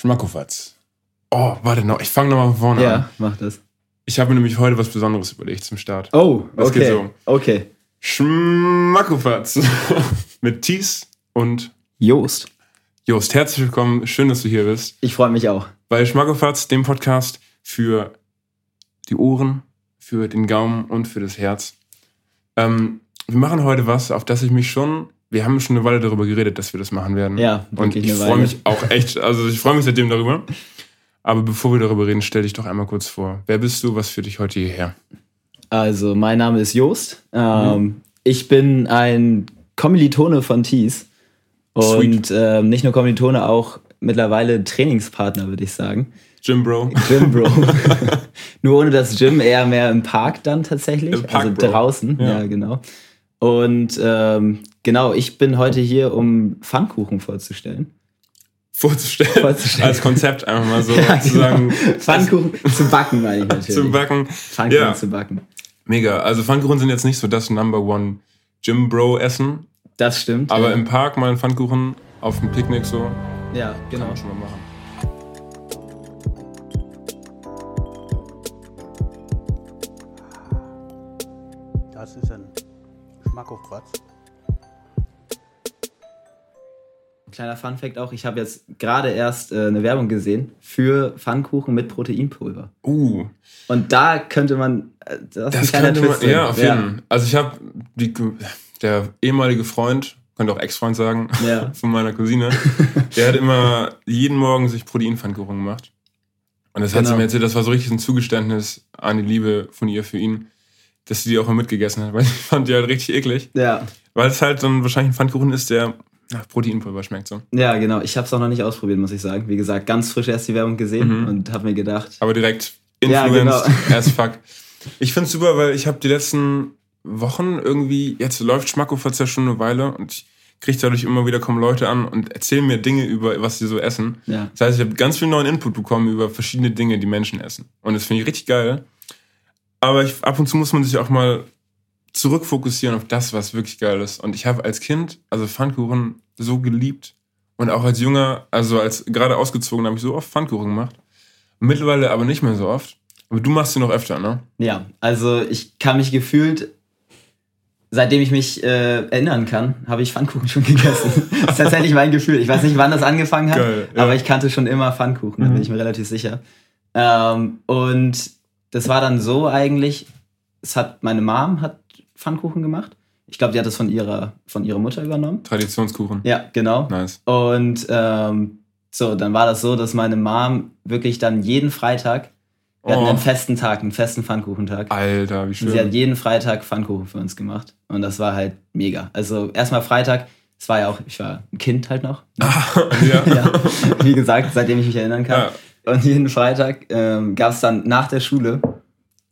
Schmackofatz. Oh, warte noch, ich fange nochmal von vorne Ja, an. mach das. Ich habe mir nämlich heute was Besonderes überlegt zum Start. Oh, Das geht okay. so. Okay. Schmackofatz. Mit Thies und Joost. Jost. Herzlich willkommen, schön, dass du hier bist. Ich freue mich auch. Bei Schmackofatz, dem Podcast für die Ohren, für den Gaumen und für das Herz. Ähm, wir machen heute was, auf das ich mich schon, wir haben schon eine Weile darüber geredet, dass wir das machen werden. Ja, Und ich freue mich auch echt, also ich freue mich seitdem darüber. Aber bevor wir darüber reden, stell dich doch einmal kurz vor. Wer bist du? Was führt dich heute hierher? Also, mein Name ist Joost. Ähm, Mhm. Ich bin ein Kommilitone von Thies. Und ähm, nicht nur Kommilitone, auch mittlerweile Trainingspartner, würde ich sagen. Jim Bro. Gym Bro. nur ohne das Gym, eher mehr im Park dann tatsächlich. Park, also draußen, Ja. ja, genau. Und ähm, genau, ich bin heute hier, um Pfannkuchen vorzustellen. Vorzustellen. Vorzustellen. Als Konzept einfach mal so Ja, zu sagen. genau. Pfannkuchen zu backen, meine ich natürlich. Zum Backen. Pfannkuchen Ja. zu backen. Mega. Also Pfannkuchen sind jetzt nicht so das Number One Jim Bro Essen, Das stimmt. aber ja. im Park mal einen Pfannkuchen auf dem Picknick so, ja, kann genau. man schon mal machen. Schmackofatz. Kleiner Funfact auch, ich habe jetzt gerade erst äh, eine Werbung gesehen für Pfannkuchen mit Proteinpulver. Uh, Und da könnte man, äh, das, das ist ein könnte man, drin. ja, auf jeden Fall. Also ich habe die, der ehemalige Freund, könnte auch Ex-Freund sagen, Ja. von meiner Cousine, der hat immer jeden Morgen sich Proteinpfannkuchen gemacht. Und das hat sie Genau. mir erzählt, das war so richtig ein Zugeständnis an die Liebe von ihr für ihn, dass sie die auch mal mitgegessen hat, weil ich fand die halt richtig eklig. Ja, Weil es halt dann wahrscheinlich ein Pfannkuchen ist, der nach Proteinpulver schmeckt so. ja, genau. Ich habe es auch noch nicht ausprobiert, muss ich sagen. Wie gesagt, ganz frisch erst die Werbung gesehen Mhm. und habe mir gedacht, Aber direkt Ja, influenced genau. as fuck. Ich find's super, weil ich habe die letzten Wochen irgendwie, jetzt läuft Schmackofatz ja schon eine Weile und ich kriege dadurch immer wieder kommen Leute an und erzählen mir Dinge über, was sie so essen. ja, Das heißt, ich habe ganz viel neuen Input bekommen über verschiedene Dinge, die Menschen essen. Und das finde ich richtig geil. Aber ich, ab und zu muss man sich auch mal zurückfokussieren auf das, was wirklich geil ist. Und ich habe als Kind, also Pfannkuchen, so geliebt. Und auch als Junger, also als gerade ausgezogen, habe ich so oft Pfannkuchen gemacht. Mittlerweile aber nicht mehr so oft. Aber du machst sie noch öfter, ne? ja. Also ich kann mich gefühlt, seitdem ich mich äh, erinnern kann, habe ich Pfannkuchen schon gegessen. das ist tatsächlich mein Gefühl. Ich weiß nicht, wann das angefangen hat, Geil, ja. aber ich kannte schon immer Pfannkuchen, da Mhm. bin ich mir relativ sicher. Ähm, und das war dann so eigentlich, es hat, meine Mom hat Pfannkuchen gemacht. Ich glaube, die hat das von ihrer, von ihrer Mutter übernommen. Traditionskuchen. Ja, genau. Nice. Und ähm, so, dann war das so, dass meine Mom wirklich dann jeden Freitag, wir hatten Oh. einen festen Tag, einen festen Pfannkuchentag. Alter, wie Und sie hat schön. jeden Freitag Pfannkuchen für uns gemacht. Und das war halt mega. Also erstmal Freitag, es war ja auch, ich war ein Kind halt noch. ja. ja, wie gesagt, seitdem ich mich erinnern kann. Ja. Und jeden Freitag ähm, gab es dann nach der Schule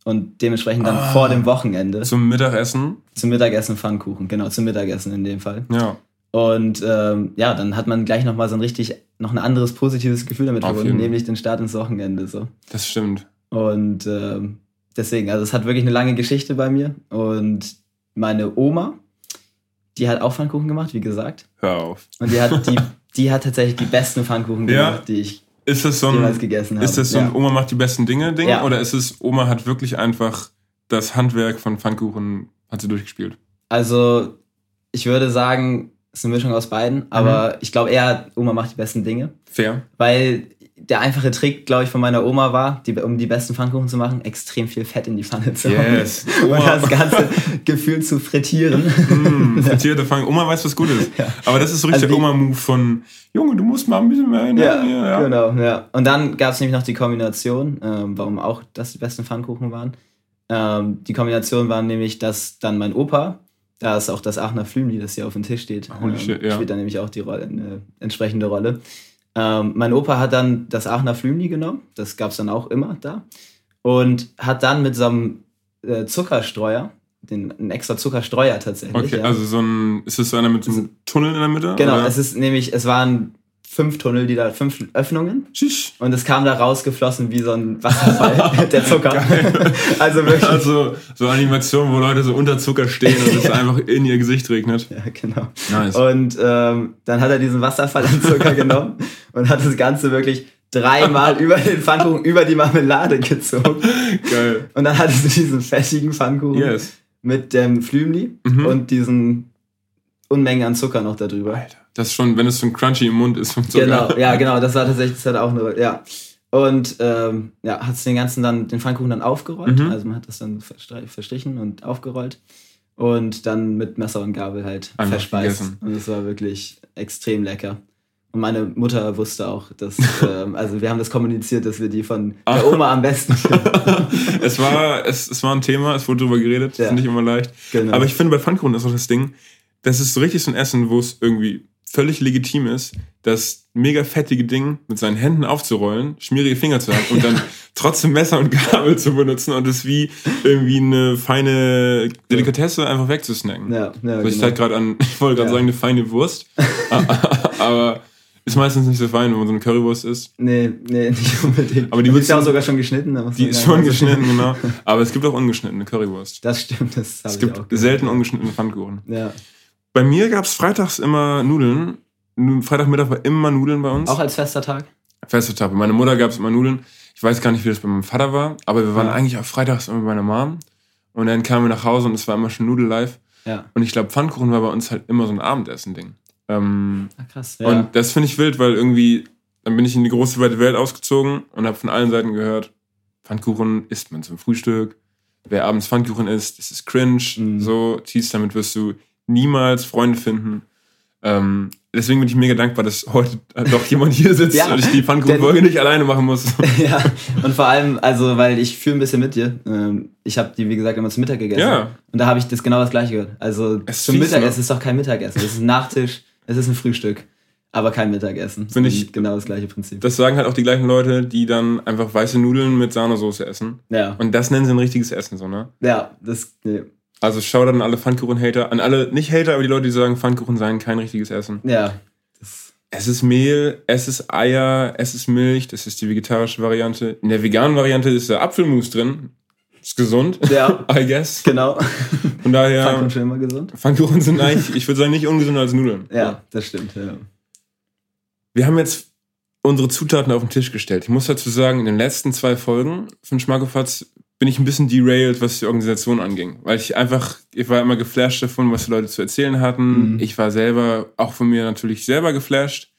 und dementsprechend dann Ah. vor dem Wochenende Zum Mittagessen. zum Mittagessen Pfannkuchen. Genau, zum Mittagessen in dem Fall. Ja. Und ähm, ja, dann hat man gleich nochmal so ein richtig, noch ein anderes positives Gefühl damit verbunden, nämlich den Start ins Wochenende. So. Das stimmt. Und ähm, deswegen, also es hat wirklich eine lange Geschichte bei mir. Und meine Oma, die hat auch Pfannkuchen gemacht, wie gesagt. Hör auf. Und die hat, die, die hat tatsächlich die besten Pfannkuchen Ja. gemacht, die ich Ist das so ein, gegessen habe. ist das so ein ja. Oma macht die besten Dinge Ding? Ja. Oder ist es Oma hat wirklich einfach das Handwerk von Pfannkuchen hat sie durchgespielt? Also, ich würde sagen, es ist eine Mischung aus beiden, aber Mhm. ich glaube eher, Oma macht die besten Dinge. Fair. Weil der einfache Trick, glaube ich, von meiner Oma war, die, um die besten Pfannkuchen zu machen, extrem viel Fett in die Pfanne zu Yes. hauen. Und das Ganze gefühlt zu frittieren. Mm, frittierte Pfannkuchen. Oma weiß, was gut ist. Ja. Aber das ist so richtig Also der Oma-Move von Junge, du musst mal ein bisschen mehr Ja, Energie. Ja, genau, ja. Und dann gab es nämlich noch die Kombination, ähm, warum auch das die besten Pfannkuchen waren. Ähm, die Kombination war nämlich, dass dann mein Opa, da ist auch das Aachener Flümli, das hier auf dem Tisch steht, ähm, shit, ja. spielt dann nämlich auch die Rolle, eine entsprechende Rolle. Ähm, mein Opa hat dann das Aachener Flümli genommen, das gab es dann auch immer da, und hat dann mit so einem äh, Zuckerstreuer, den, einen extra Zuckerstreuer tatsächlich. Okay, ja. also so ein, ist das so einer mit so einem Tunnel in der Mitte? genau, oder? es ist nämlich, es waren fünf Tunnel, die da, fünf Öffnungen. Schisch. Und es kam da rausgeflossen wie so ein Wasserfall, der Zucker. also wirklich. Also so Animationen, wo Leute so unter Zucker stehen und es einfach in ihr Gesicht regnet. Ja, genau. Nice. Und ähm, dann hat er diesen Wasserfall an Zucker genommen und hat das Ganze wirklich dreimal über den Pfannkuchen, über die Marmelade gezogen. Geil. Und dann hattest du diesen fettigen Pfannkuchen Yes. mit dem Flümli Mhm. und diesen Unmengen an Zucker noch darüber. Alter. Das schon, wenn es so ein Crunchy im Mund ist. Genau, ja, genau, das war tatsächlich, das hat auch eine, ja. Und ähm, ja, hat den ganzen dann, den Pfannkuchen dann aufgerollt. Mhm. Also man hat das dann verstrichen und aufgerollt. Und dann mit Messer und Gabel halt Einfach verspeist. gegessen. Und es war wirklich extrem lecker. Und meine Mutter wusste auch, dass, ähm, also wir haben das kommuniziert, dass wir die von Ah. der Oma am besten es, war, es, es war ein Thema, es wurde drüber geredet, Ja. ist nicht immer leicht. Genau. Aber ich finde, bei Pfannkuchen ist auch das Ding, das ist so richtig so ein Essen, wo es irgendwie völlig legitim ist, das mega fettige Ding mit seinen Händen aufzurollen, schmierige Finger zu haben und dann trotzdem Messer und Gabel zu benutzen und es wie irgendwie eine feine Delikatesse einfach wegzusnacken. ja, ja, Also ich genau. halt gerade an, ich wollte gerade Ja. sagen, eine feine Wurst, aber ist meistens nicht so fein, wenn man so eine Currywurst isst. Nee, nee, nicht unbedingt. Aber die ist würdest ja auch sogar schon geschnitten. Die ist schon geschnitten, genau. Aber es gibt auch ungeschnittene Currywurst. Das stimmt, das habe Es ich gibt auch gehört. selten ungeschnittene Pfannkuchen. Ja. Bei mir gab es freitags immer Nudeln. Nu- Freitagmittag war immer Nudeln bei uns. Auch als fester Tag? Feste Tag. Bei meiner Mutter gab es immer Nudeln. Ich weiß gar nicht, wie das bei meinem Vater war, aber wir waren Ja. eigentlich auch freitags immer bei meiner Mom. Und dann kamen wir nach Hause und es war immer schon Nudel live. Ja. Und ich glaube, Pfannkuchen war bei uns halt immer so ein Abendessen-Ding. Ähm, Ah, krass. Ja. Und das finde ich wild, weil irgendwie, dann bin ich in die große weite Welt ausgezogen und habe von allen Seiten gehört, Pfannkuchen isst man zum Frühstück. Wer abends Pfannkuchen isst, das ist cringe. Mhm. So, Tees, damit wirst du niemals Freunde finden. Ähm, deswegen bin ich mega dankbar, dass heute doch jemand hier sitzt Ja, und ich die Pfannkuchenfolge nicht alleine machen muss. ja, und vor allem, also, weil ich fühle ein bisschen mit dir. Ähm, Ich habe die, wie gesagt, immer zum Mittag gegessen. Ja. Und da habe ich das genau das gleiche gehört. Also Es zum Mittagessen ne? ist doch kein Mittagessen. Es ist ein Nachtisch, es ist ein Frühstück, aber kein Mittagessen. Finde ich- genau das gleiche Prinzip. Das sagen halt auch die gleichen Leute, die dann einfach weiße Nudeln mit Sahnesoße essen. ja. Und das nennen sie ein richtiges Essen, so, ne? Ja, das, nee. Also Shoutout an alle Pfannkuchen-Hater, an alle, nicht Hater, aber die Leute, die sagen, Pfannkuchen seien kein richtiges Essen. Ja. Es ist Mehl, es ist Eier, es ist Milch, das ist die vegetarische Variante. In der veganen Variante ist der Apfelmus drin. Ist gesund, ja, I guess. genau. Von daher, Pfannkuchen schon immer gesund. Pfannkuchen sind eigentlich, ich würde sagen, nicht ungesünder als Nudeln. Ja, das stimmt. Ja. Wir haben jetzt unsere Zutaten auf den Tisch gestellt. Ich muss dazu sagen, in den letzten zwei Folgen von Schmackofatz bin ich ein bisschen derailed, was die Organisation anging. Weil ich einfach, ich war immer geflasht davon, was die Leute zu erzählen hatten. Mhm. Ich war selber, auch von mir natürlich selber geflasht,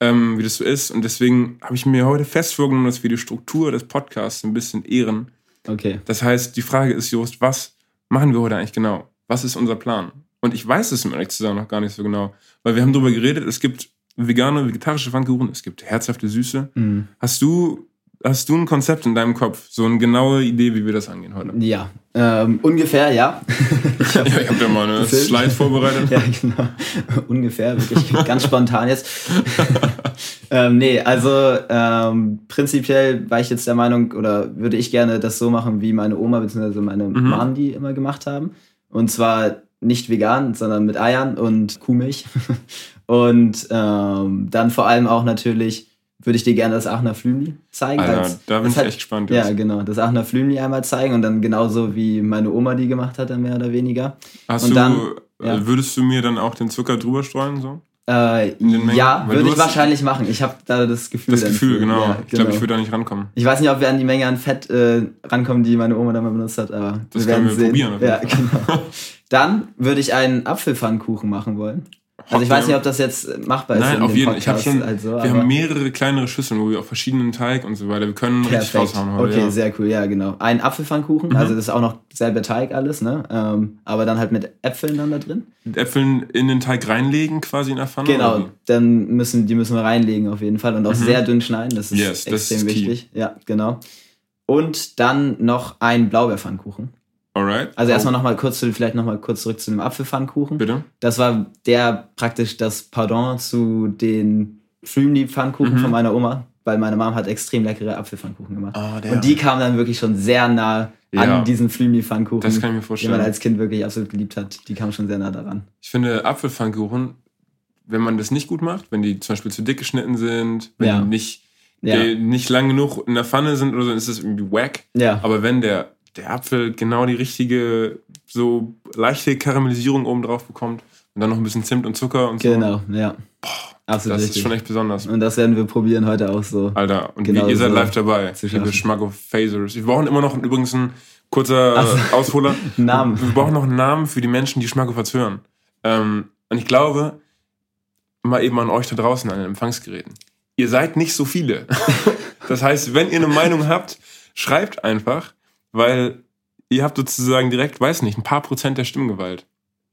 ähm, wie das so ist. Und deswegen habe ich mir heute fest vorgenommen, dass wir die Struktur des Podcasts ein bisschen ehren. Okay. Das heißt, die Frage ist, Jost, was machen wir heute eigentlich genau? Was ist unser Plan? Und ich weiß es, um ehrlich zu sagen, noch gar nicht so genau. Weil wir haben darüber geredet, es gibt vegane, vegetarische Pfannkuchen, es gibt herzhafte Süße. Mhm. Hast du, hast du ein Konzept in deinem Kopf? So eine genaue Idee, wie wir das angehen heute? Ja, ähm, ungefähr, ja. ich hab, Ja, ich habe da mal eine. Slide vorbereitet. ja, genau. ungefähr, wirklich ganz spontan jetzt. ähm, nee, also ähm, prinzipiell war ich jetzt der Meinung, oder würde ich gerne das so machen, wie meine Oma bzw. meine Mhm. Mom die immer gemacht haben. Und zwar nicht vegan, sondern mit Eiern und Kuhmilch. und ähm, dann vor allem auch natürlich würde ich dir gerne das Aachener Flümli zeigen. Alter, weil's- da bin das ich hat- echt gespannt. Ja, genau. Das Aachener Flümli einmal zeigen und dann genauso wie meine Oma die gemacht hat, dann mehr oder weniger. Hast und du, dann- äh, ja. würdest du mir dann auch den Zucker drüber streuen? So? Äh, ja, würde ich wahrscheinlich machen. Ich habe da das Gefühl. Das Gefühl, genau. Ja, Ich glaube, genau. ich würde da nicht rankommen. Ich weiß nicht, ob wir an die Menge an Fett äh, rankommen, die meine Oma da mal benutzt hat, aber Das wir werden können wir sehen. probieren ja, genau. Dann würde ich einen Apfelpfannkuchen machen wollen. Also ich weiß nicht, ob das jetzt machbar ist. Nein, in auf jeden Fall. Ich habe Podcast schon, halt so, wir haben mehrere kleinere Schüsseln, wo wir auch verschiedenen Teig und so weiter. Wir können richtig Perfekt. raushauen heute. Okay, ja. sehr cool, ja, genau. Ein Apfelpfannkuchen, Mhm. also das ist auch noch selber Teig alles, ne? Ähm, aber dann halt mit Äpfeln dann da drin. Mit Äpfeln in den Teig reinlegen, quasi in der Pfanne? Genau, oder dann müssen, die müssen wir reinlegen auf jeden Fall und auch Mhm. sehr dünn schneiden, das ist Yes, das extrem ist key. wichtig. Ja, genau. Und dann noch ein Blaubeerpfannkuchen. Alright. Also Oh, erstmal nochmal kurz zu, vielleicht nochmal kurz zurück zu dem Apfelpfannkuchen. Bitte? Das war der praktisch das Pardon zu den Flümli-Pfannkuchen Mhm. von meiner Oma, weil meine Mom hat extrem leckere Apfelpfannkuchen gemacht. Der. Und die kamen dann wirklich schon sehr nah Ja. an diesen Flümli-Pfannkuchen, das kann ich mir den man vorstellen. als Kind wirklich absolut geliebt hat. Die kamen schon sehr nah daran. Ich finde Apfelpfannkuchen, wenn man das nicht gut macht, wenn die zum Beispiel zu dick geschnitten sind, wenn Ja. die nicht, Ja, nicht lang genug in der Pfanne sind oder so, ist das irgendwie wack. ja. Aber wenn der, der Apfel genau die richtige, so leichte Karamellisierung oben drauf bekommt und dann noch ein bisschen Zimt und Zucker und so, genau, ja. Absolut das richtig. ist schon echt besonders. Und das werden wir probieren heute auch so. Alter, und Genau ihr seid so live dabei, liebe. Schmacko-Phasers. Wir brauchen immer noch übrigens ein kurzer Ausholer. Namen. Wir brauchen noch einen Namen für die Menschen, die Schmackofats hören. Ähm, und ich glaube, mal eben an euch da draußen an den Empfangsgeräten. Ihr seid nicht so viele. das heißt, wenn ihr eine Meinung habt, schreibt einfach, weil ihr habt sozusagen direkt, weiß nicht, ein paar Prozent der Stimmgewalt.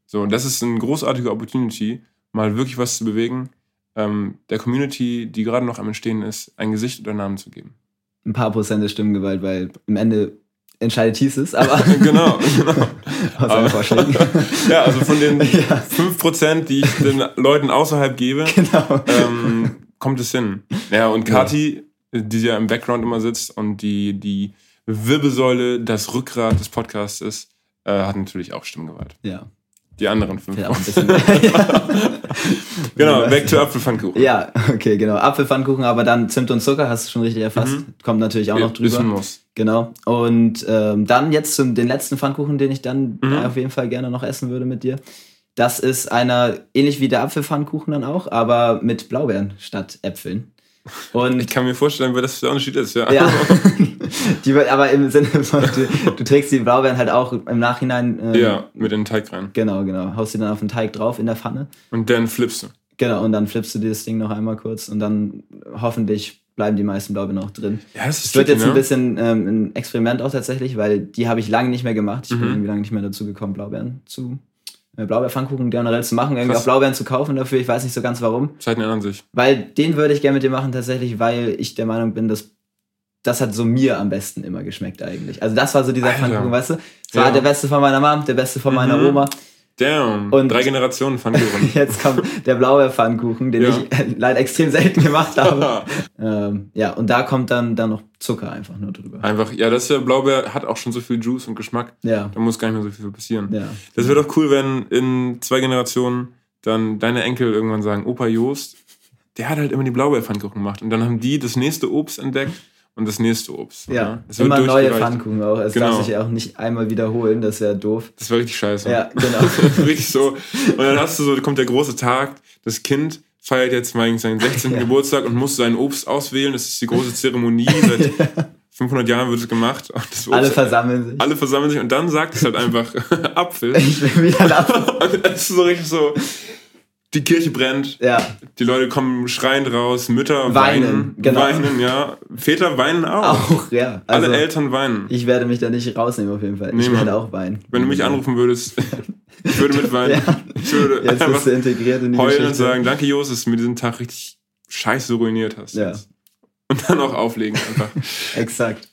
So, und das ist eine großartige Opportunity, mal wirklich was zu bewegen, ähm, der Community, die gerade noch am Entstehen ist, ein Gesicht oder Namen zu geben. Ein paar Prozent der Stimmgewalt, weil im Ende entscheidet hieß es, aber genau, genau. aus Aber- Vorschlägen. Ja, also von den Ja. 5%, die ich den Leuten außerhalb gebe, genau. ähm, kommt es hin. Ja, und Kati, die ja im Background immer sitzt und die, die Wirbelsäule, das Rückgrat des Podcasts ist, äh, hat natürlich auch Stimmgewalt. Ja. Die anderen fünf. Ja, ja. Genau, back to Apfelpfannkuchen. ja, okay, genau. Apfelpfannkuchen, aber dann Zimt und Zucker, hast du schon richtig erfasst. Kommt natürlich auch noch Ist ein drüber. Muss. Genau. Und ähm, dann jetzt zum den letzten Pfannkuchen, den ich dann Mhm. auf jeden Fall gerne noch essen würde mit dir. Das ist einer, ähnlich wie der Apfelpfannkuchen dann auch, aber mit Blaubeeren statt Äpfeln. Und Ich kann mir vorstellen, wer das der Unterschied ist, ja. ja, die wird aber im Sinne von, du, du trägst die Blaubeeren halt auch im Nachhinein. ähm, Ja, mit in den Teig rein. Genau, genau. Haust die dann auf den Teig drauf in der Pfanne. Und dann flippst du. Genau, und dann flippst du dir das Ding noch einmal kurz und dann hoffentlich bleiben die meisten Blaubeeren auch drin. Ja, das ist wird tricky, jetzt ein ne? bisschen ähm, ein Experiment auch tatsächlich, weil die habe ich lange nicht mehr gemacht. Ich bin Mhm. irgendwie lange nicht mehr dazu gekommen, Blaubeeren zu. Blaubeerpfannkuchen generell zu machen, irgendwie Krass. auch Blaubeeren zu kaufen dafür. Ich weiß nicht so ganz warum. Zeiten ändern sich. Weil den würde ich gerne mit dir machen, tatsächlich, weil ich der Meinung bin, dass das hat so mir am besten immer geschmeckt eigentlich. Also das war so dieser. Pfannkuchen, weißt du? Das war Ja. der beste von meiner Mom, der beste von meiner Mhm. Oma. Damn. Und- Drei Generationen Pfannkuchen. Jetzt kommt der Blaubeerpfannkuchen, den Ja. ich äh, leider extrem selten gemacht habe. ähm, ja, und da kommt dann, dann noch Zucker einfach nur drüber. Einfach, ja, das ist ja Blaubeer, hat auch schon so viel Juice und Geschmack. Ja, Da muss gar nicht mehr so viel passieren. ja. Das wäre doch cool, wenn in zwei Generationen dann deine Enkel irgendwann sagen, Opa Joost, der hat halt immer die Blaubeerpfannkuchen gemacht. Und dann haben die das nächste Obst entdeckt und das nächste Obst. Ja, wird immer neue. Pfannkuchen auch. Es Genau. darf sich auch nicht einmal wiederholen, das wäre doof. Das war richtig scheiße. Ja, genau. richtig so. Und dann hast du so, kommt der große Tag, das Kind feiert jetzt mal seinen 16. Ja. Geburtstag und muss sein Obst auswählen. Das ist die große Zeremonie. Seit 500 Jahren wird es gemacht. Obst, Alle versammeln sich. alle versammeln sich und dann sagt es halt einfach Apfel. Ich will wieder ein Apfel. Und das ist so richtig so, die Kirche brennt, Ja, die Leute kommen schreiend raus, Mütter Weinen, weinen, genau. weinen, ja. Väter weinen auch. auch, ja. Also, Alle Eltern weinen. ich werde mich da nicht rausnehmen auf jeden Fall. Nee, ich werde auch weinen. Wenn du mich anrufen würdest, ich würde mitweinen. Ja. Ich würde Jetzt einfach bist du integriert in die heulen Geschichte. und sagen, danke Jos, dass du mir diesen Tag richtig scheiße ruiniert hast. Ja. jetzt. Und dann auch auflegen einfach. Exakt.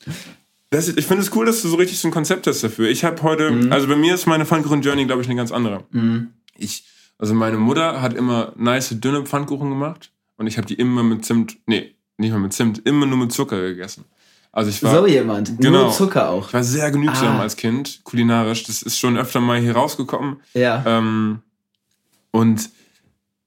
Das, ich finde es cool, dass du so richtig so ein Konzept hast dafür. Ich habe heute, Mhm. also bei mir ist meine Pfannkuchen-Journey, glaube ich, eine ganz andere. Mhm. Ich, also meine Mutter hat immer nice dünne Pfannkuchen gemacht und ich habe die immer mit Zimt, nee, nicht mal mit Zimt, immer nur mit Zucker gegessen. Also ich war, So jemand. Genau. Nur Zucker auch. ich war sehr genügsam Ah. als Kind, kulinarisch. Das ist schon öfter mal hier rausgekommen. Ja. Ähm, und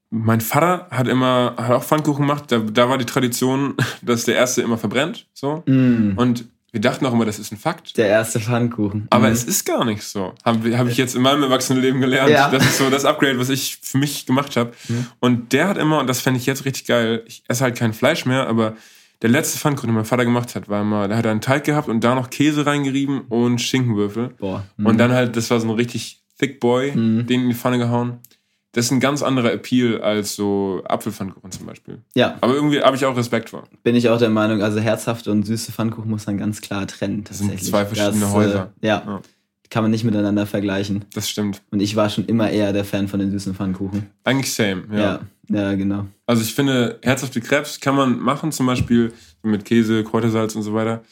mein Vater hat immer, hat auch Pfannkuchen gemacht. Da, da war die Tradition, dass der erste immer verbrennt. So. Mm. Und wir dachten auch immer, das ist ein Fakt. Der erste Pfannkuchen. Aber Mhm. es ist gar nicht so. Habe hab ich jetzt in meinem Erwachsenenleben gelernt. Ja. Das ist so das Upgrade, was ich für mich gemacht habe. Mhm. Und der hat immer, und das fände ich jetzt richtig geil, ich esse halt kein Fleisch mehr, aber der letzte Pfannkuchen, den mein Vater gemacht hat, war immer, da hat er einen Teig gehabt und da noch Käse reingerieben und Schinkenwürfel. Boah. Und dann halt, das war so ein richtig thick Boy, Mhm. den in die Pfanne gehauen. Das ist ein ganz anderer Appeal als so Apfelpfannkuchen zum Beispiel. Ja, Aber irgendwie habe ich auch Respekt vor. bin ich auch der Meinung, also herzhafte und süße Pfannkuchen muss man ganz klar trennen. Das sind tatsächlich. zwei verschiedene das, Häuser. Äh, ja, Ja. kann man nicht miteinander vergleichen. Das stimmt. Und ich war schon immer eher der Fan von den süßen Pfannkuchen. Eigentlich same, ja. Ja, ja, genau. Also ich finde, herzhafte Krebs kann man machen, zum Beispiel mit Käse, Kräutersalz und so weiter.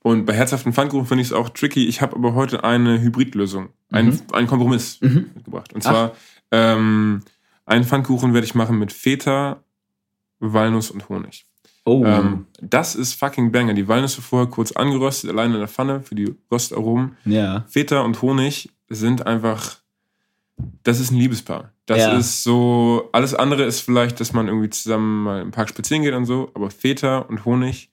Und bei herzhaften Pfannkuchen finde ich es auch tricky. Ich habe aber heute eine Hybridlösung, einen, Mhm. einen Kompromiss Mhm. mitgebracht. Und zwar ähm, einen Pfannkuchen werde ich machen mit Feta, Walnuss und Honig. Oh, Ähm, das ist fucking Banger. Die Walnüsse vorher kurz angeröstet, allein in der Pfanne für die Röstaromen. ja. Feta und Honig sind einfach, das ist ein Liebespaar. Das Ja. ist so, alles andere ist vielleicht, dass man irgendwie zusammen mal im Park spazieren geht und so, aber Feta und Honig,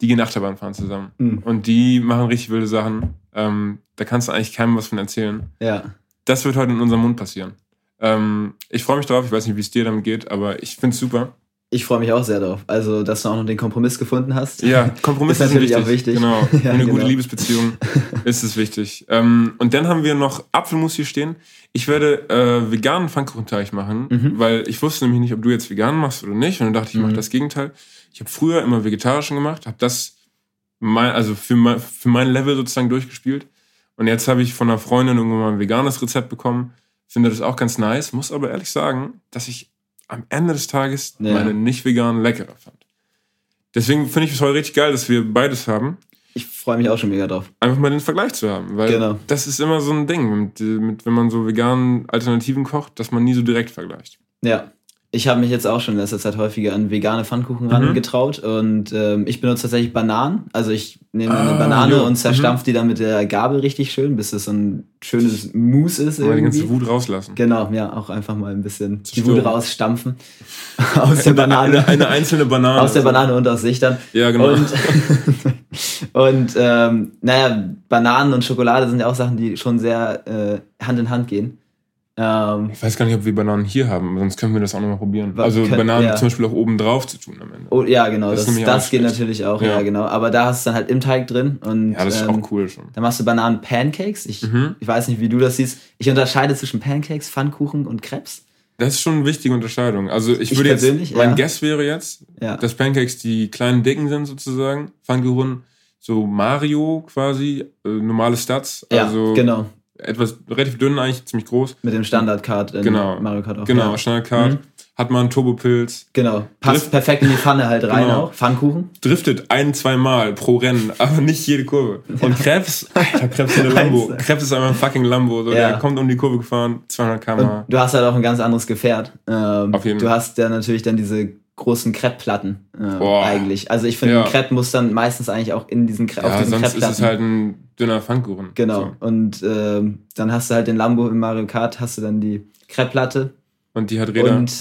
die gehen Achterbahn fahren zusammen. Mhm. Und die machen richtig wilde Sachen. Ähm, da kannst du eigentlich keinem was von erzählen. Ja. Das wird heute in unserem Mund passieren. Ähm, ich freue mich drauf, ich weiß nicht, wie es dir damit geht, aber ich finde es super. Ich freue mich auch sehr drauf. Also, dass du auch noch den Kompromiss gefunden hast. Ja, Kompromisse Ist natürlich wichtig. auch wichtig. Genau. Ja, Für eine gute genau. Liebesbeziehung ist es wichtig. Ähm, und dann haben wir noch Apfelmus hier stehen. Ich werde äh, veganen Pfannkuchenteig machen, Mhm. weil ich wusste nämlich nicht, ob du jetzt vegan machst oder nicht. Und dann dachte ich, ich mache Mhm. das Gegenteil. Ich habe früher immer vegetarischen gemacht, habe das mein, also für mein, für mein Level sozusagen durchgespielt. Und jetzt habe ich von einer Freundin irgendwann mal ein veganes Rezept bekommen. Finde das auch ganz nice. Muss aber ehrlich sagen, dass ich am Ende des Tages Ja. meine nicht veganen leckerer fand. Deswegen finde ich es heute richtig geil, dass wir beides haben. Ich freue mich auch schon mega drauf. Einfach mal den Vergleich zu haben. Weil Genau. das ist immer so ein Ding, mit, mit, wenn man so veganen Alternativen kocht, dass man nie so direkt vergleicht. Ja. Ich habe mich jetzt auch schon in letzter Zeit häufiger an vegane Pfannkuchen Mhm. rangetraut und ähm, ich benutze tatsächlich Bananen. Also ich nehme Ah, eine Banane jo. und zerstampfe die dann mit der Gabel richtig schön, bis es so ein schönes Mousse ist Mal die ganze irgendwie. Wut rauslassen. Genau, ja, auch einfach mal ein bisschen die. Wut rausstampfen. aus der Banane. Eine, eine einzelne Banane. aus der Banane und aus sich dann. Ja, genau. Und, und ähm, naja, Bananen und Schokolade sind ja auch Sachen, die schon sehr äh, Hand in Hand gehen. Ähm, ich weiß gar nicht, ob wir Bananen hier haben, sonst können wir das auch nochmal probieren. Also können- Bananen ja. zum Beispiel auch oben drauf zu tun am Ende. oh, ja, genau, Das das, das, geht natürlich auch, Ja. ja. genau. Aber da hast du dann halt im Teig drin und Ja, das ist ähm, auch cool schon. dann machst du Bananen-Pancakes. Ich, Mhm. ich weiß nicht, wie du das siehst. Ich unterscheide zwischen Pancakes, Pfannkuchen und Krebs. Das ist schon eine wichtige Unterscheidung. Also ich, Ich würde jetzt, mein ja. Guess wäre jetzt, Ja. dass Pancakes die kleinen Dicken sind sozusagen, Pfannkuchen so Mario quasi, äh, normale Stats, ja, also genau. Etwas relativ dünn eigentlich, ziemlich groß. Mit dem Standard-Card in Genau. Mario Kart auch. Genau, Ja. Schnellcard. Mhm. Hat man einen Turbopilz. Genau. Passt Drift- perfekt in die Pfanne halt rein Genau. auch. Pfannkuchen. Driftet ein, zwei Mal pro Rennen, aber nicht jede Kurve. Und Krebs, Alter, Krebs ist eine Lambo. Du? Krebs ist einfach ein fucking Lambo. So, Ja. Der kommt um die Kurve gefahren, 200 km. Du hast halt auch ein ganz anderes Gefährt. Ähm, Auf jeden du Fall. hast ja natürlich dann diese großen Crepe-Platten äh, Boah. eigentlich. Also ich finde, Ja. ein Crepe muss dann meistens eigentlich auch in diesen, Cre auf Ja, diesen sonst ist Crepe-Platten. es halt ein dünner Pfannkuchen. Genau. So. Und ähm, dann hast du halt den Lambo im Mario Kart, hast du dann die Crepe-Platte Und die hat Räder. und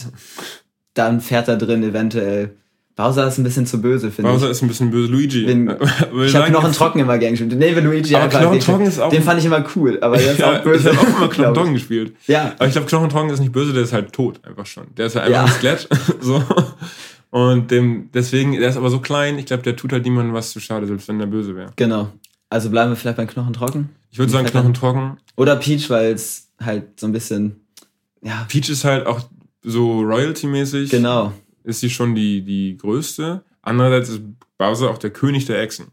dann fährt da drin eventuell. Bowser ist ein bisschen zu böse, finde Bowser ich. ist ein bisschen böse. Luigi. Wenn- Wir Ich habe Knochen trocken immer gern gespielt. Nee, Luigi Aber einfach Knochen den- trocken ist auch- Den fand ich immer cool, aber der ist Ja, auch böse. ich habe auch immer glaub ich. Knochentrocken gespielt. Ja, Aber ich glaube, Knochentrocken ist nicht böse, der ist halt tot einfach schon. Der ist halt einfach Ja. ein Skelett. so. Und dem, deswegen, der ist aber so klein, ich glaube, der tut halt niemandem was zu schade, selbst wenn der böse wäre. genau. Also bleiben wir vielleicht bei Knochen trocken. Ich würde sagen, Fett dann. Knochentrocken. Oder Peach, weil es halt so ein bisschen. Ja, Peach ist halt auch so royalty-mäßig. genau. Ist sie schon die, die größte. Andererseits ist Bowser auch der König der Echsen.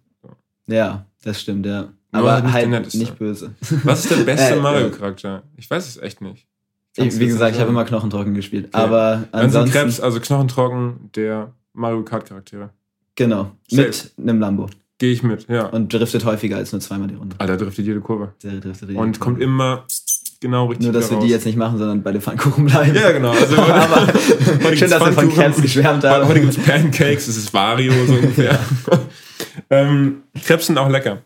Ja, das stimmt, ja. Nur Aber halt nicht nicht, böse. Was ist der beste Äh, Mario-Charakter? Ich weiß es echt nicht. Ich, wie gesagt, ich habe immer Knochentrocken gespielt. Okay. Aber ansonsten. Krebs, also Knochentrocken, der Mario Kart-Charaktere. Genau. Safe. Mit einem Lambo. Gehe ich mit, ja. Und driftet häufiger als nur zweimal die Runde. Alter, driftet jede Kurve. Der driftet richtig Und kommt immer genau richtig Nur, dass wir wieder die raus. jetzt nicht machen, sondern bei den Pfannkuchen bleiben. Ja, genau. Also, Aber schön, dass wir von. Krebs geschwärmt haben. Heute gibt es Pancakes, das ist Vario so ungefähr. ähm, Krebs sind auch lecker.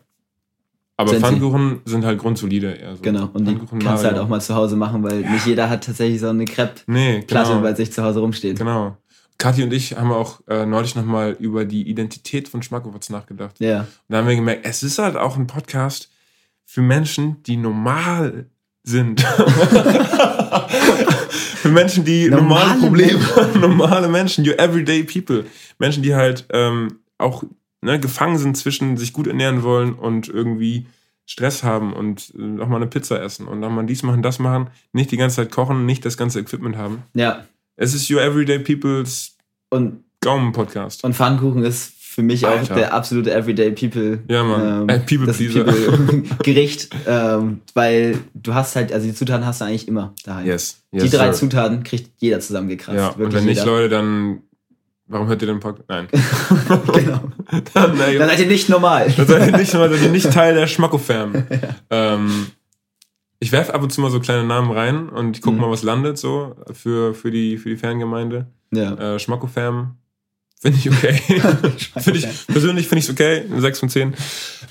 Aber Sind sie. Pfannkuchen sind halt grundsolide eher so. Genau. Und die kannst du halt auch mal zu Hause machen, weil nicht jeder hat tatsächlich so eine Crepe-Platte Nee, genau. bei sich zu Hause rumstehen. Genau. Kathi und ich haben auch äh, neulich nochmal über die Identität von Schmackowitz nachgedacht. Ja. Und da haben wir gemerkt, es ist halt auch ein Podcast für Menschen, die normal sind. für Menschen, die normale, Normale Probleme haben. normale Menschen, your everyday people. Menschen, die halt ähm, auch ne, gefangen sind zwischen sich gut ernähren wollen und irgendwie Stress haben und äh, mal eine Pizza essen und noch mal dies machen, das machen, nicht die ganze Zeit kochen, nicht das ganze Equipment haben. Ja. Es ist your everyday people's Und, Gaumen-Podcast. und Pfannkuchen ist für mich Alter. auch der absolute Everyday People. Ja, Mann. Äh, People Pleaser. People Gericht, ähm, weil du hast halt, also die Zutaten hast du eigentlich immer daheim. Yes. yes die drei sir. Zutaten kriegt jeder zusammengekratzt. Ja, und wenn nicht, jeder. Leute, dann. Warum hört ihr den Podcast? Nein. genau. dann, nee, Dann seid ihr nicht normal. dann seid ihr nicht, seid ihr nicht Teil der Schmacko-Fam. ähm, ich werfe ab und zu mal so kleine Namen rein und ich gucke Mhm. mal, was landet so für, für, die, für die Fangemeinde. Ja. Äh, Schmacko-Fam finde ich okay. find ich, persönlich finde ich es okay. Eine 6 von 10.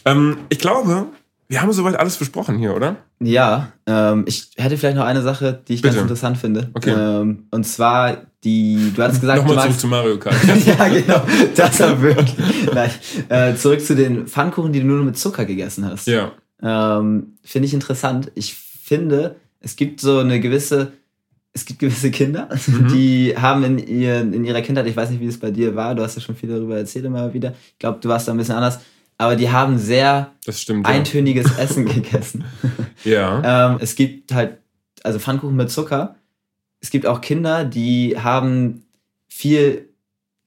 Ähm, ich glaube, wir haben soweit alles besprochen hier, oder? Ja, ähm, ich hätte vielleicht noch eine Sache, die ich Bitte. ganz interessant finde. Okay. Ähm, und zwar die, du hattest gesagt, du Nochmal zurück magst, zu Mario Kart. ja, genau. Das war wirklich. Nein. Äh, zurück zu den Pfannkuchen, die du nur mit Zucker gegessen hast. ja. Ähm, finde ich interessant. Ich finde, es gibt so eine gewisse es gibt gewisse Kinder, Mhm. die haben in, ihr, in ihrer Kindheit, ich weiß nicht, wie es bei dir war, du hast ja schon viel darüber erzählt immer wieder. Ich glaube, du warst da ein bisschen anders, aber die haben sehr stimmt. Ja. eintöniges Essen gegessen. ja. Ähm, es gibt halt, also Pfannkuchen mit Zucker. Es gibt auch Kinder, die haben viel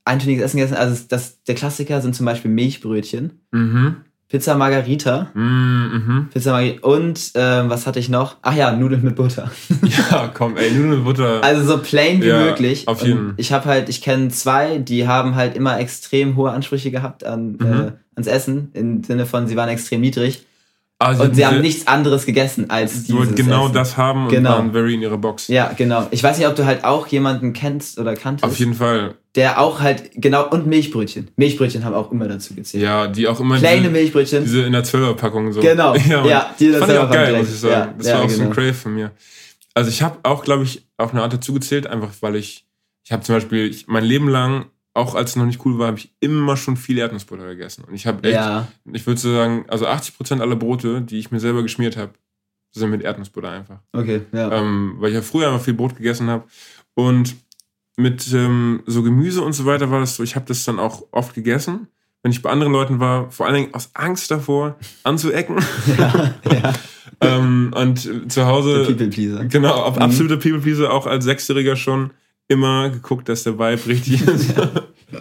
eintöniges Essen gegessen. Also das, der Klassiker sind zum Beispiel Milchbrötchen, Mhm. Pizza Margarita, Mhm. Mhm. Pizza Margarita und ähm, was hatte ich noch? Ach ja, Nudeln mit Butter. Ja, komm, ey, Nudeln mit Butter. Also so plain wie Ja, möglich. auf jeden. Und ich habe halt, ich kenne zwei, die haben halt immer extrem hohe Ansprüche gehabt an, Mhm. äh, ans Essen, im Sinne von, sie waren extrem niedrig. Also Und sie haben nichts anderes gegessen als Sie dieses wollten genau Essen. das haben und Genau. waren very in ihrer Box. Ja, genau. Ich weiß nicht, ob du halt auch jemanden kennst oder kanntest, Auf jeden Fall. der auch halt, genau, und Milchbrötchen. Milchbrötchen haben auch immer dazu gezählt. Ja, die auch immer Kleine diese, Milchbrötchen. diese in der Zwölferpackung so. Genau. Ja. Ja, die in der fand ich auch geil, muss ich sagen. Ja, das ja, war auch so ein genau. Crave von mir. Also ich habe auch, glaube ich, auf eine Art dazu gezählt, einfach weil ich, ich habe zum Beispiel, ich, mein Leben lang, auch als es noch nicht cool war, habe ich immer schon viel Erdnussbutter gegessen. Und ich habe echt, ja, ich würde so sagen, also 80% aller Brote, die ich mir selber geschmiert habe, sind mit Erdnussbutter einfach. okay, ja. ähm, weil ich ja früher immer viel Brot gegessen habe. Und mit ähm, so Gemüse und so weiter war das so, ich habe das dann auch oft gegessen. Wenn ich bei anderen Leuten war, vor allen Dingen aus Angst davor, anzuecken. ja, ja. ähm, und zu Hause, People Pleaser. genau, auf Mhm. absoluter People Pleaser, auch als Sechsjähriger schon immer geguckt, dass der Vibe richtig ist.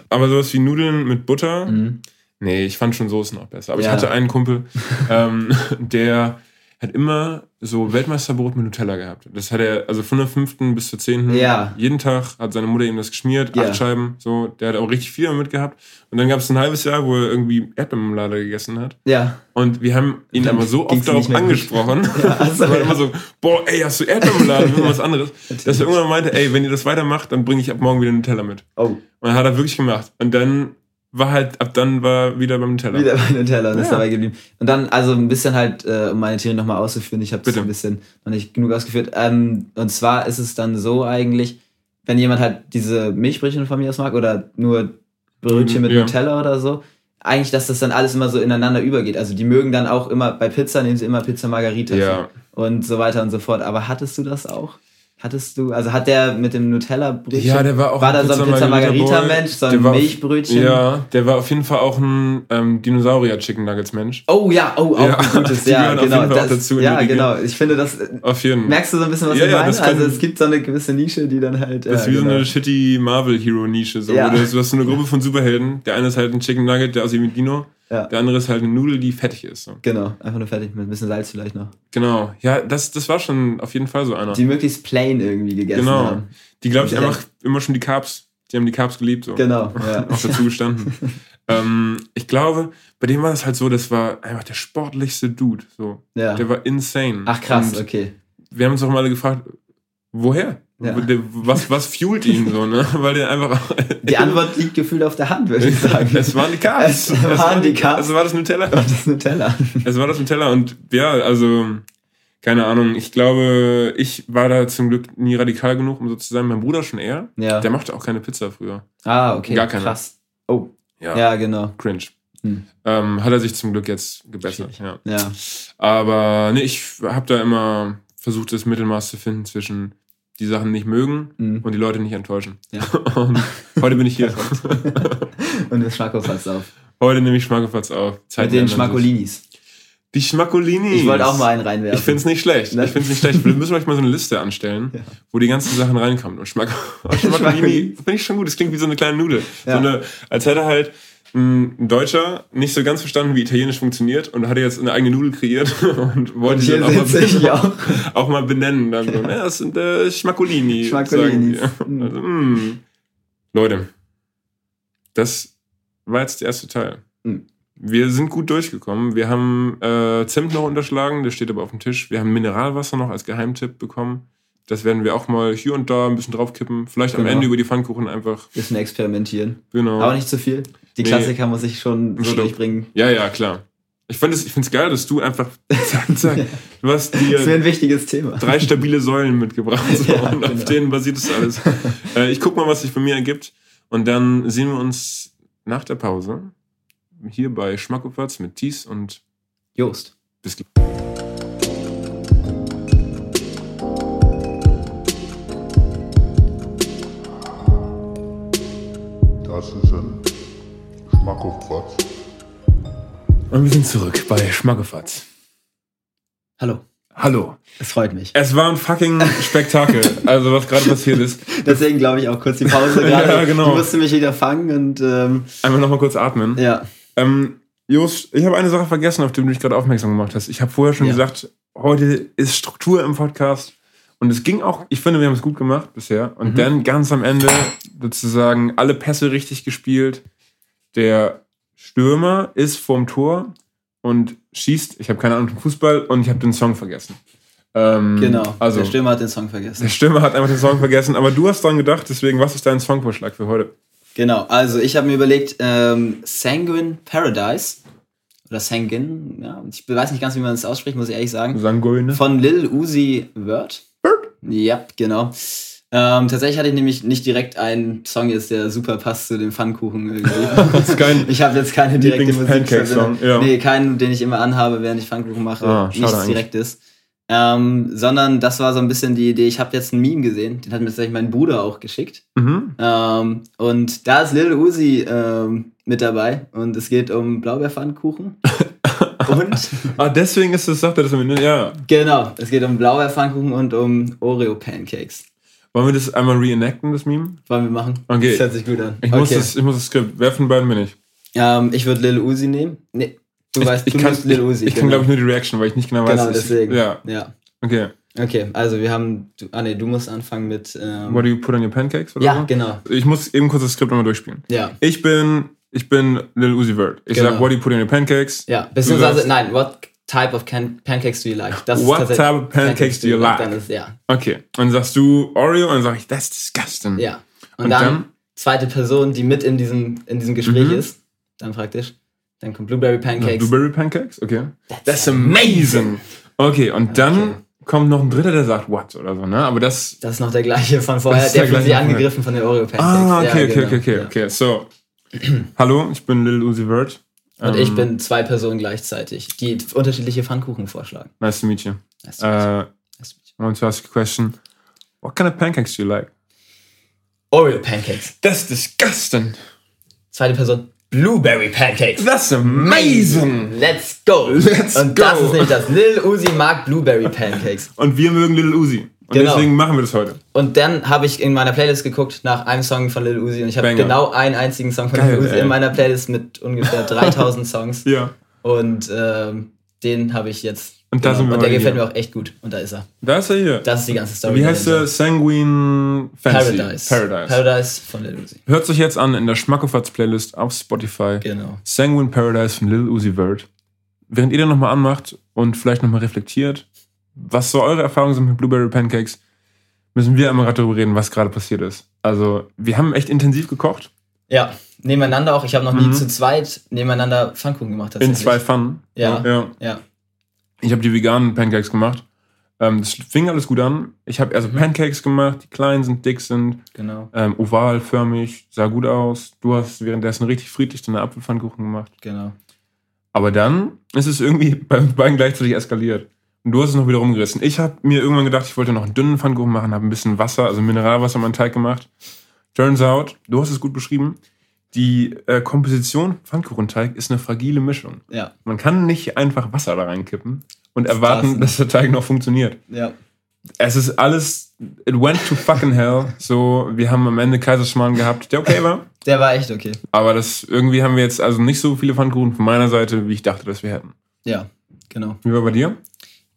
Aber sowas wie Nudeln mit Butter, Mhm. Nee, ich fand schon Soßen auch besser. Aber ich Ja. hatte einen Kumpel, ähm, der hat immer so Weltmeisterbrot mit Nutella gehabt. Das hat er, also von der fünften bis zur zehnten, Ja. jeden Tag hat seine Mutter ihm das geschmiert, Ja. acht Scheiben, so. Der hat auch richtig viel damit gehabt. Und dann gab es ein halbes Jahr, wo er irgendwie Erdbeermarmelade gegessen hat. Ja. Und wir haben ihn Dann aber so oft darauf angesprochen. Ja, ach so, er war ja. immer so, boah, ey, hast du Erdbeermarmelade, will was anderes. dass er irgendwann meinte, ey, wenn ihr das weitermacht, dann bringe ich ab morgen wieder Nutella mit. Oh, Und hat er wirklich gemacht. Und dann war halt, ab dann war wieder beim Nutella. wieder bei Nutella und ist Ja. dabei geblieben. Und dann, also ein bisschen halt, äh, um meine Theorie nochmal auszuführen, ich habe Bitte. ein bisschen noch nicht genug ausgeführt. Ähm, und zwar ist es dann so eigentlich, wenn jemand halt diese Milchbrötchen von mir aus mag oder nur Brötchen mit Ja. Nutella oder so, eigentlich, dass das dann alles immer so ineinander übergeht. Also die mögen dann auch immer, bei Pizza nehmen sie immer Pizza Margarita Ja. und so weiter und so fort. Aber hattest du das auch? Hattest du, also hat der mit dem Nutella-Brötchen, Ja, der war auch war ein da so ein Pizza Pizza Margarita Margarita-Mensch, so ein Milchbrötchen? Ja, der war auf jeden Fall auch ein ähm, Dinosaurier-Chicken Nuggets-Mensch. Oh ja, oh, auch Ja, ein gutes, ja, genau. das, dazu ja, genau. Ich finde, das äh, Auf jeden Fall. merkst du so ein bisschen, was Ja, ich ja, meine? also es gibt so eine gewisse Nische, die dann halt. Das ist ja, wie so genau. eine shitty Marvel-Hero-Nische. So, Ja. du, hast so eine Gruppe von Superhelden. Der eine ist halt ein Chicken Nugget, der aussieht wie ein Dino. Ja. Der andere ist halt eine Nudel, die fettig ist. So. Genau, einfach nur fertig mit ein bisschen Salz vielleicht noch. Genau. Ja, das, das war schon auf jeden Fall so einer. Die möglichst plain irgendwie gegessen genau. haben. Die, glaube ich, Direkt. einfach immer schon die Carbs. Die haben die Carbs geliebt. So. Genau, ja. auch dazu gestanden. ähm, ich glaube, bei dem war das halt so, das war einfach der sportlichste Dude. So. ja. Der war insane. Ach krass, Und okay. wir haben uns auch mal alle gefragt, woher? Ja. Was, was fuelt ihn so, ne? Weil der einfach. Die Antwort liegt gefühlt auf der Hand, würde ich sagen. es waren die Carbs. Es waren die Carbs. Es war das Nutella. Und das Nutella. Es war das Nutella und ja, also keine Ahnung. Ich glaube, ich war da zum Glück nie radikal genug, um so zu sein. Mein Bruder schon eher. Ja. Der mochte auch keine Pizza früher. Ah, okay. Gar keine. Krass. Oh, Ja, ja, genau. cringe. Hm. Ähm, hat er sich zum Glück jetzt gebessert. Ja. Ja. Aber nee, ich habe da immer versucht, das Mittelmaß zu finden zwischen die Sachen nicht mögen Mhm. und die Leute nicht enttäuschen. Ja. Und heute bin ich hier. Und das Schmackopfatz auf. heute nehme ich Schmackofatz auf. Zeiten Mit den. Schmackolinis. Die Schmackolinis. Ich wollte auch mal einen reinwerfen. Ich finde es nicht schlecht. Ne? Ich finde es nicht schlecht. Wir müssen euch mal so eine Liste anstellen, Ja. wo die ganzen Sachen reinkommen. Und Schmack Schmackolini. finde ich schon gut. Das klingt wie so eine kleine Nudel. Ja. So eine, als hätte halt ein Deutscher nicht so ganz verstanden, wie Italienisch funktioniert und hatte jetzt eine eigene Nudel kreiert und wollte hier dann auch mal, ich auch. auch mal benennen. Dann so, ja, das sind äh, sagen wir. Mm. Also, mm. Leute, das war jetzt der erste Teil. Mm. Wir sind gut durchgekommen. Wir haben äh, Zimt noch unterschlagen, der steht aber auf dem Tisch. Wir haben Mineralwasser noch als Geheimtipp bekommen. Das werden wir auch mal hier und da ein bisschen draufkippen. Vielleicht am Genau. Ende über die Pfannkuchen einfach. Bisschen experimentieren. Genau. Aber nicht zu viel. Die Klassiker muss ich schon so Schluck. durchbringen. Ja, ja, klar. Ich finde es ich geil, dass du einfach zack, zack, du hast dir das ein wichtiges Thema. drei stabile Säulen mitgebracht so, ja, und genau. auf denen basiert es alles. äh, ich guck mal, was sich bei mir ergibt und dann sehen wir uns nach der Pause hier bei Schmackoplatz mit Thies und Joost. Bis gleich. Das ist ein Schmackofatz. Und wir sind zurück bei Schmackefatz. Hallo. Hallo. Es freut mich. Es war ein fucking Spektakel, also was gerade passiert ist. Deswegen glaube ich auch kurz die Pause gerade. Ja, genau. Du musst mich wieder fangen und ähm, Einmal nochmal kurz atmen. ja. Ähm, Jos, ich habe eine Sache vergessen, auf die du mich gerade aufmerksam gemacht hast. Ich habe vorher schon Ja. gesagt, heute ist Struktur im Podcast. Und es ging auch, ich finde, wir haben es gut gemacht bisher. Und Mhm. dann ganz am Ende sozusagen alle Pässe richtig gespielt. Der Stürmer ist vorm Tor und schießt. Ich habe keine Ahnung vom Fußball und ich habe den Song vergessen. Ähm, Genau. Also, der Stürmer hat den Song vergessen. der Stürmer hat einfach den Song vergessen. Aber du hast dran gedacht, deswegen, was ist dein Songvorschlag für heute? Genau, also ich habe mir überlegt, ähm, Sanguine Paradise oder Sanguine, ja, ich weiß nicht ganz, wie man das ausspricht, muss ich ehrlich sagen, Sangoine? von Lil Uzi Vert. Ja, genau. Ähm, tatsächlich hatte ich nämlich nicht direkt einen Song jetzt, der super passt zu dem Pfannkuchen irgendwie. ich habe jetzt keine direkte Musik. ja. Nee, keinen, den ich immer anhabe, während ich Pfannkuchen mache. Ah, Nichts eigentlich. direktes. Ähm, sondern das war so ein bisschen die Idee. Ich habe jetzt ein Meme gesehen, den hat mir tatsächlich mein Bruder auch geschickt. Mhm. Ähm, und da ist Lil Uzi ähm, mit dabei und es geht um Blaubeerpfannkuchen. und Ah, deswegen ist das, sagt er das am Ende, ja. genau, es geht um Blaubeerpfannkuchen und um Oreo Pancakes. Wollen wir das einmal reenacten, das Meme? Wollen wir machen? Okay. Das hört sich gut an. Ich, muss, okay. das, ich muss das Skript. Wer von beiden bin ich? ähm, ich würde Lil Uzi nehmen. Nee, du ich, weißt, ich du kann, Lil Uzi. Ich, ich kann, glaube ich, nur die Reaction, weil ich nicht genau weiß. Genau, ich- deswegen. Ja, ja. okay. Okay, also wir haben. Du, ah, nee, du musst anfangen mit. Ähm, What do you put on your pancakes? Oder ja, so? genau. Ich muss eben kurz das Skript nochmal durchspielen. Ja. Ich bin, ich bin Lil Uzi Vert. Ich Genau. sag, what do you put on your pancakes? Ja, beziehungsweise, sagst- nein, what type of can pancakes do you like? Das What type of pancakes do you like? Dann ist, ja, Okay. Und dann sagst du Oreo und dann sag ich, that's disgusting. ja. Und, Und dann, dann? zweite Person, die mit in diesem, in diesem Gespräch Mhm. ist, dann praktisch. Dann kommt Blueberry Pancakes. Blueberry Pancakes? Okay. That's amazing. Okay, und dann Okay. kommt noch ein dritter, der sagt what oder so, ne? Aber das. Das ist noch der gleiche von vorher. Der der gleiche von angegriffen von den Oreo Pancakes. Ah, Ja, okay, okay, genau. okay, okay, okay. So. Hallo, ich bin Lil Uzi Vert. Und Ähm, ich bin zwei Personen gleichzeitig, die unterschiedliche Pfannkuchen vorschlagen. Nice to meet you. Nice to meet you. Uh, Nice to meet you. I want to ask you a question. What kind of pancakes do you like? Oreo Pancakes. That's disgusting. Zweite Person, Blueberry Pancakes. That's amazing. Let's go. Let's Und go. das ist nämlich das. Lil Uzi mag Blueberry Pancakes. Und wir mögen Lil Uzi. Und Genau. deswegen machen wir das heute. Und dann habe ich in meiner Playlist geguckt nach einem Song von Lil Uzi und ich habe genau einen einzigen Song von Geil, Lil Uzi ey. in meiner Playlist mit ungefähr 3000 Songs. Ja. Und ähm, den habe ich jetzt. Und wir und der gefällt hier. mir auch echt gut. Und da ist er. Da ist er hier. Das ist die ganze Story. Wie heißt der? Sanguine Fancy. Paradise. Paradise. Paradise von Lil Uzi. Hört sich jetzt an in der Schmackofatz Playlist auf Spotify. Genau. Sanguine Paradise von Lil Uzi Vert. Während ihr den nochmal anmacht und vielleicht nochmal reflektiert, was so eure Erfahrungen sind mit Blueberry Pancakes, müssen wir einmal gerade darüber reden, was gerade passiert ist. Also, wir haben echt intensiv gekocht. Ja, nebeneinander auch. Ich habe noch nie Mhm. zu zweit nebeneinander Pfannkuchen gemacht. In zwei Pfannen. Ja. ja. Ja. Ich habe die veganen Pancakes gemacht. Ähm, das fing alles gut an. Ich habe also Mhm. Pancakes gemacht, die klein sind, dick sind, Genau, ähm, ovalförmig, sah gut aus. Du hast währenddessen richtig friedlich deine Apfelpfannkuchen gemacht. genau. Aber dann ist es irgendwie bei beiden gleichzeitig eskaliert. Und du hast es noch wieder rumgerissen. Ich habe mir irgendwann gedacht, ich wollte noch einen dünnen Pfannkuchen machen, habe ein bisschen Wasser, also Mineralwasser in meinen Teig gemacht. Turns out, du hast es gut beschrieben, die äh, Komposition Pfannkuchenteig ist eine fragile Mischung. Ja, Man kann nicht einfach Wasser da reinkippen und Das erwarten, dass der Teig noch funktioniert. ja. Es ist alles, it went to fucking hell. So, wir haben am Ende Kaiserschmarrn gehabt, der okay war. Der war echt okay. Aber das irgendwie haben wir jetzt also nicht so viele Pfannkuchen von meiner Seite, wie ich dachte, dass wir hätten. Ja, genau. Wie war bei dir?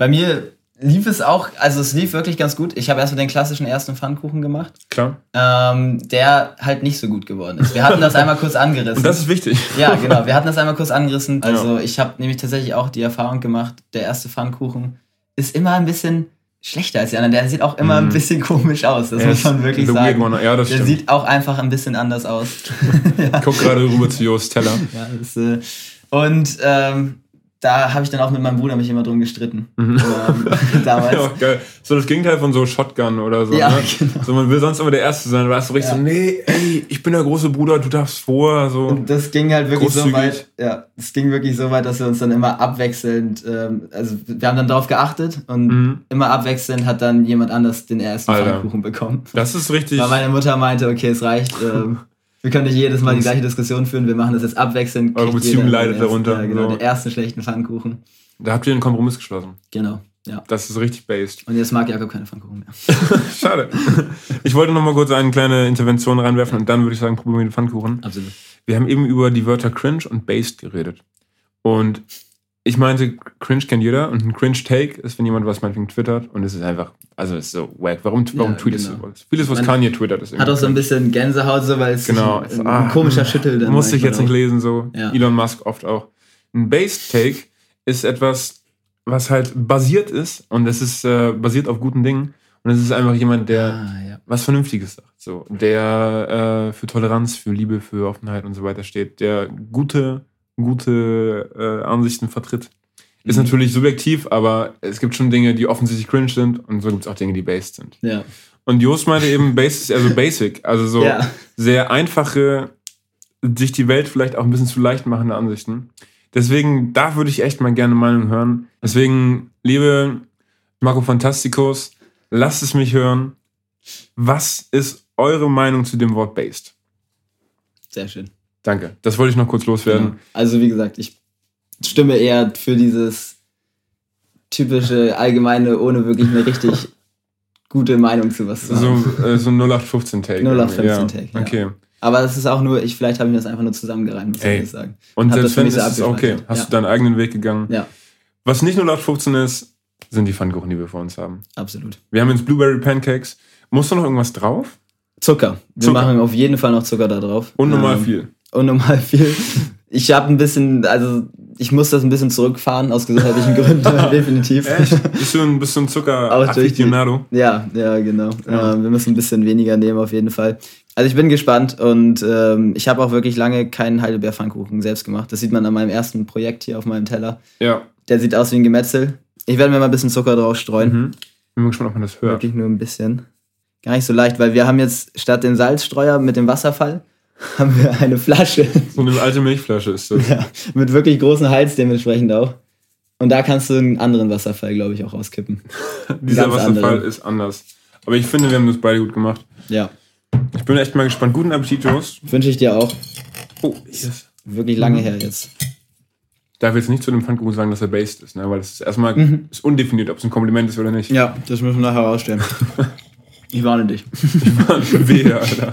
Bei mir lief es auch, also es lief wirklich ganz gut. Ich habe erstmal den klassischen ersten Pfannkuchen gemacht, Klar. ähm, der halt nicht so gut geworden ist. Wir hatten das einmal kurz angerissen. Und das ist wichtig. ja, genau. Wir hatten das einmal kurz angerissen. Also ich habe nämlich tatsächlich auch die Erfahrung gemacht, der erste Pfannkuchen ist immer ein bisschen schlechter als die anderen. Der sieht auch immer ein Mhm. bisschen komisch aus. Das Er muss man wirklich sagen. one. Ja, das der stimmt. sieht auch einfach ein bisschen anders aus. Ich guck gerade rüber zu Jost Teller. Ja, das, äh, und ähm, da habe ich dann auch mit meinem Bruder mich immer drum gestritten. Mhm. Ähm, damals. Ja, geil. So das Gegenteil von so Shotgun oder so. Ja, ne? genau. So, man will sonst immer der Erste sein. Du warst so richtig Ja. so, nee, ey, ich bin der große Bruder, du darfst vor. So. Und das ging halt wirklich so Großzügig. weit, ja, es ging wirklich so weit, dass wir uns dann immer abwechselnd, ähm, also wir haben dann darauf geachtet und Mhm. immer abwechselnd hat dann jemand anders den ersten. Pfannkuchen bekommen. Das ist richtig. Weil meine Mutter meinte, okay, es reicht, ähm, Wir können nicht jedes Mal die gleiche Diskussion führen. Wir machen das jetzt abwechselnd. Eure Beziehung leidet ersten- darunter, Ja, genau, so. den ersten schlechten Pfannkuchen. Da habt ihr einen Kompromiss geschlossen. Genau, ja. Das ist richtig based. Und jetzt mag Jakob keine Pfannkuchen mehr. Schade. Ich wollte noch mal kurz eine kleine Intervention reinwerfen und dann würde ich sagen, probieren wir den Pfannkuchen. Absolut. Wir haben eben über die Wörter cringe und based geredet. Und ich meinte, cringe kennt jeder und ein cringe Take ist, wenn jemand was meinetwegen twittert und es ist einfach, also es ist so wack. Warum, warum Ja, tweetest genau. du was? Vieles, was Man Kanye twittert, ist Hat auch so ein bisschen Gänsehaut, so, weil es Genau. ein, ein, Ah, komischer Schüttel dann Muss ich jetzt nicht auch. lesen, so. Ja. Elon Musk oft auch. Ein Based Take ist etwas, was halt basiert ist und es ist äh, basiert auf guten Dingen und es ist einfach jemand, der Ah, ja. was Vernünftiges sagt. So, der äh, für Toleranz, für Liebe, für Offenheit und so weiter steht, der gute, gute äh, Ansichten vertritt. Ist Mhm. natürlich subjektiv, aber es gibt schon Dinge, die offensichtlich cringe sind und so gibt es auch Dinge, die based sind. Ja. Und Jost meinte eben, based ist eher so basic, also so Ja. sehr einfache, sich die Welt vielleicht auch ein bisschen zu leicht machende Ansichten. Deswegen, da würde ich echt mal gerne Meinung hören. Deswegen, liebe Marco Fantasticos, lasst es mich hören. Was ist eure Meinung zu dem Wort based? Sehr schön. Danke. Das wollte ich noch kurz loswerden. Genau. Also wie gesagt, ich stimme eher für dieses typische allgemeine, ohne wirklich eine richtig gute Meinung zu was zu haben. So, äh, so 0815-Take. 0815 ja. Okay. Aber es ist auch nur, ich vielleicht habe ich mir das einfach nur zusammengereimt, muss ich sagen. Und das selbst wenn es so ist okay. Hast Ja. du deinen eigenen Weg gegangen. Ja, Was nicht 0815 ist, sind die Pfannkuchen, die wir vor uns haben. absolut. Wir haben jetzt Blueberry Pancakes. Muss da noch irgendwas drauf? Zucker. Wir Zucker. machen auf jeden Fall noch Zucker da drauf. Unnormal Ähm, viel. Unnormal viel. Ich habe ein bisschen, also ich muss das ein bisschen zurückfahren aus gesundheitlichen Gründen, definitiv. Bist du ein, bist du ein zucker durch die- Aficionado? Ja, ja, genau. Ja. Ähm, wir müssen ein bisschen weniger nehmen auf jeden Fall. Also ich bin gespannt und ähm, ich habe auch wirklich lange keinen Heidelbeer-Pfannkuchen selbst gemacht. Das sieht man an meinem ersten Projekt hier auf meinem Teller. Ja. Der sieht aus wie ein Gemetzel. Ich werde mir mal ein bisschen Zucker drauf streuen. Mhm. Bin mal gespannt, ob man das hört. Wirklich nur ein bisschen. Gar nicht so leicht, weil wir haben jetzt statt dem Salzstreuer mit dem Wasserfall haben wir eine Flasche So eine alte Milchflasche ist das. ja, mit wirklich großen Hals dementsprechend auch. Und da kannst du einen anderen Wasserfall, glaube ich, auch rauskippen. Dieser Ganz Wasserfall andere. ist anders. Aber ich finde, wir haben das beide gut gemacht. Ja, Ich bin echt mal gespannt. Guten Appetit, Jost. wünsche ich dir auch. Oh, yes. Wirklich lange her jetzt. Darf jetzt nicht zu dem Pfannkuchen sagen, dass er based ist, ne? weil das ist erstmal ist undefiniert, ob es ein Kompliment ist oder nicht. Ja, das müssen wir nachher herausstellen. ich warne dich. Wehe, Alter.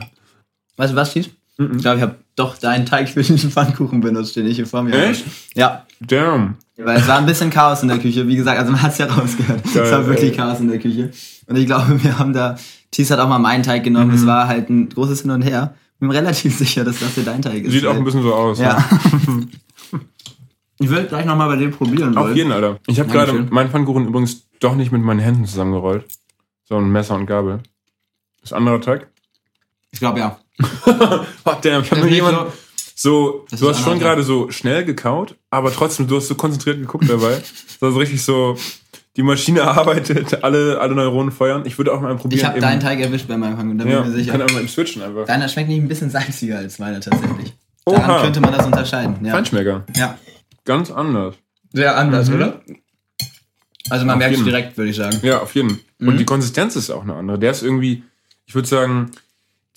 Weißt du was, Tiet? Ich glaube, ich habe doch deinen Teig für diesen Pfannkuchen benutzt, den ich hier vor mir Echt? habe. Ja, Damn. weil es war ein bisschen Chaos in der Küche. Wie gesagt, also man hat es ja rausgehört. es war Geil, wirklich ey. Chaos in der Küche. Und ich glaube, wir haben da, Thies hat auch mal meinen Teig genommen. Mhm. Es war halt ein großes Hin und Her. Ich bin relativ sicher, dass das hier dein Teig ist. Sieht auch ein bisschen so aus. Ja. ich will gleich nochmal bei dir probieren. Auf wollen. jeden, Alter. Ich habe gerade meinen Pfannkuchen übrigens doch nicht mit meinen Händen zusammengerollt. So ein Messer und Gabel. Das andere Teig? Ich glaube ja. Oh, damn, ich noch ist jemand. so- So, Das du hast schon gerade so schnell gekaut, aber trotzdem, du hast so konzentriert geguckt dabei. Das war so richtig so, die Maschine arbeitet, alle, alle Neuronen feuern. Ich würde auch mal probieren. Ich habe deinen Teig erwischt bei meinem Pfannkuchen, da bin Ja, ich mir ich sicher. kann auch mal switchen einfach. Deiner schmeckt nicht ein bisschen salziger als meiner tatsächlich. Daran Oha. könnte man das unterscheiden. Ja. Feinschmecker. ja. Ganz anders. Sehr anders, Mhm. oder? Also man merkt es direkt, würde ich sagen. Ja, auf jeden. Mhm. Und die Konsistenz ist auch eine andere. Der ist irgendwie, ich würde sagen,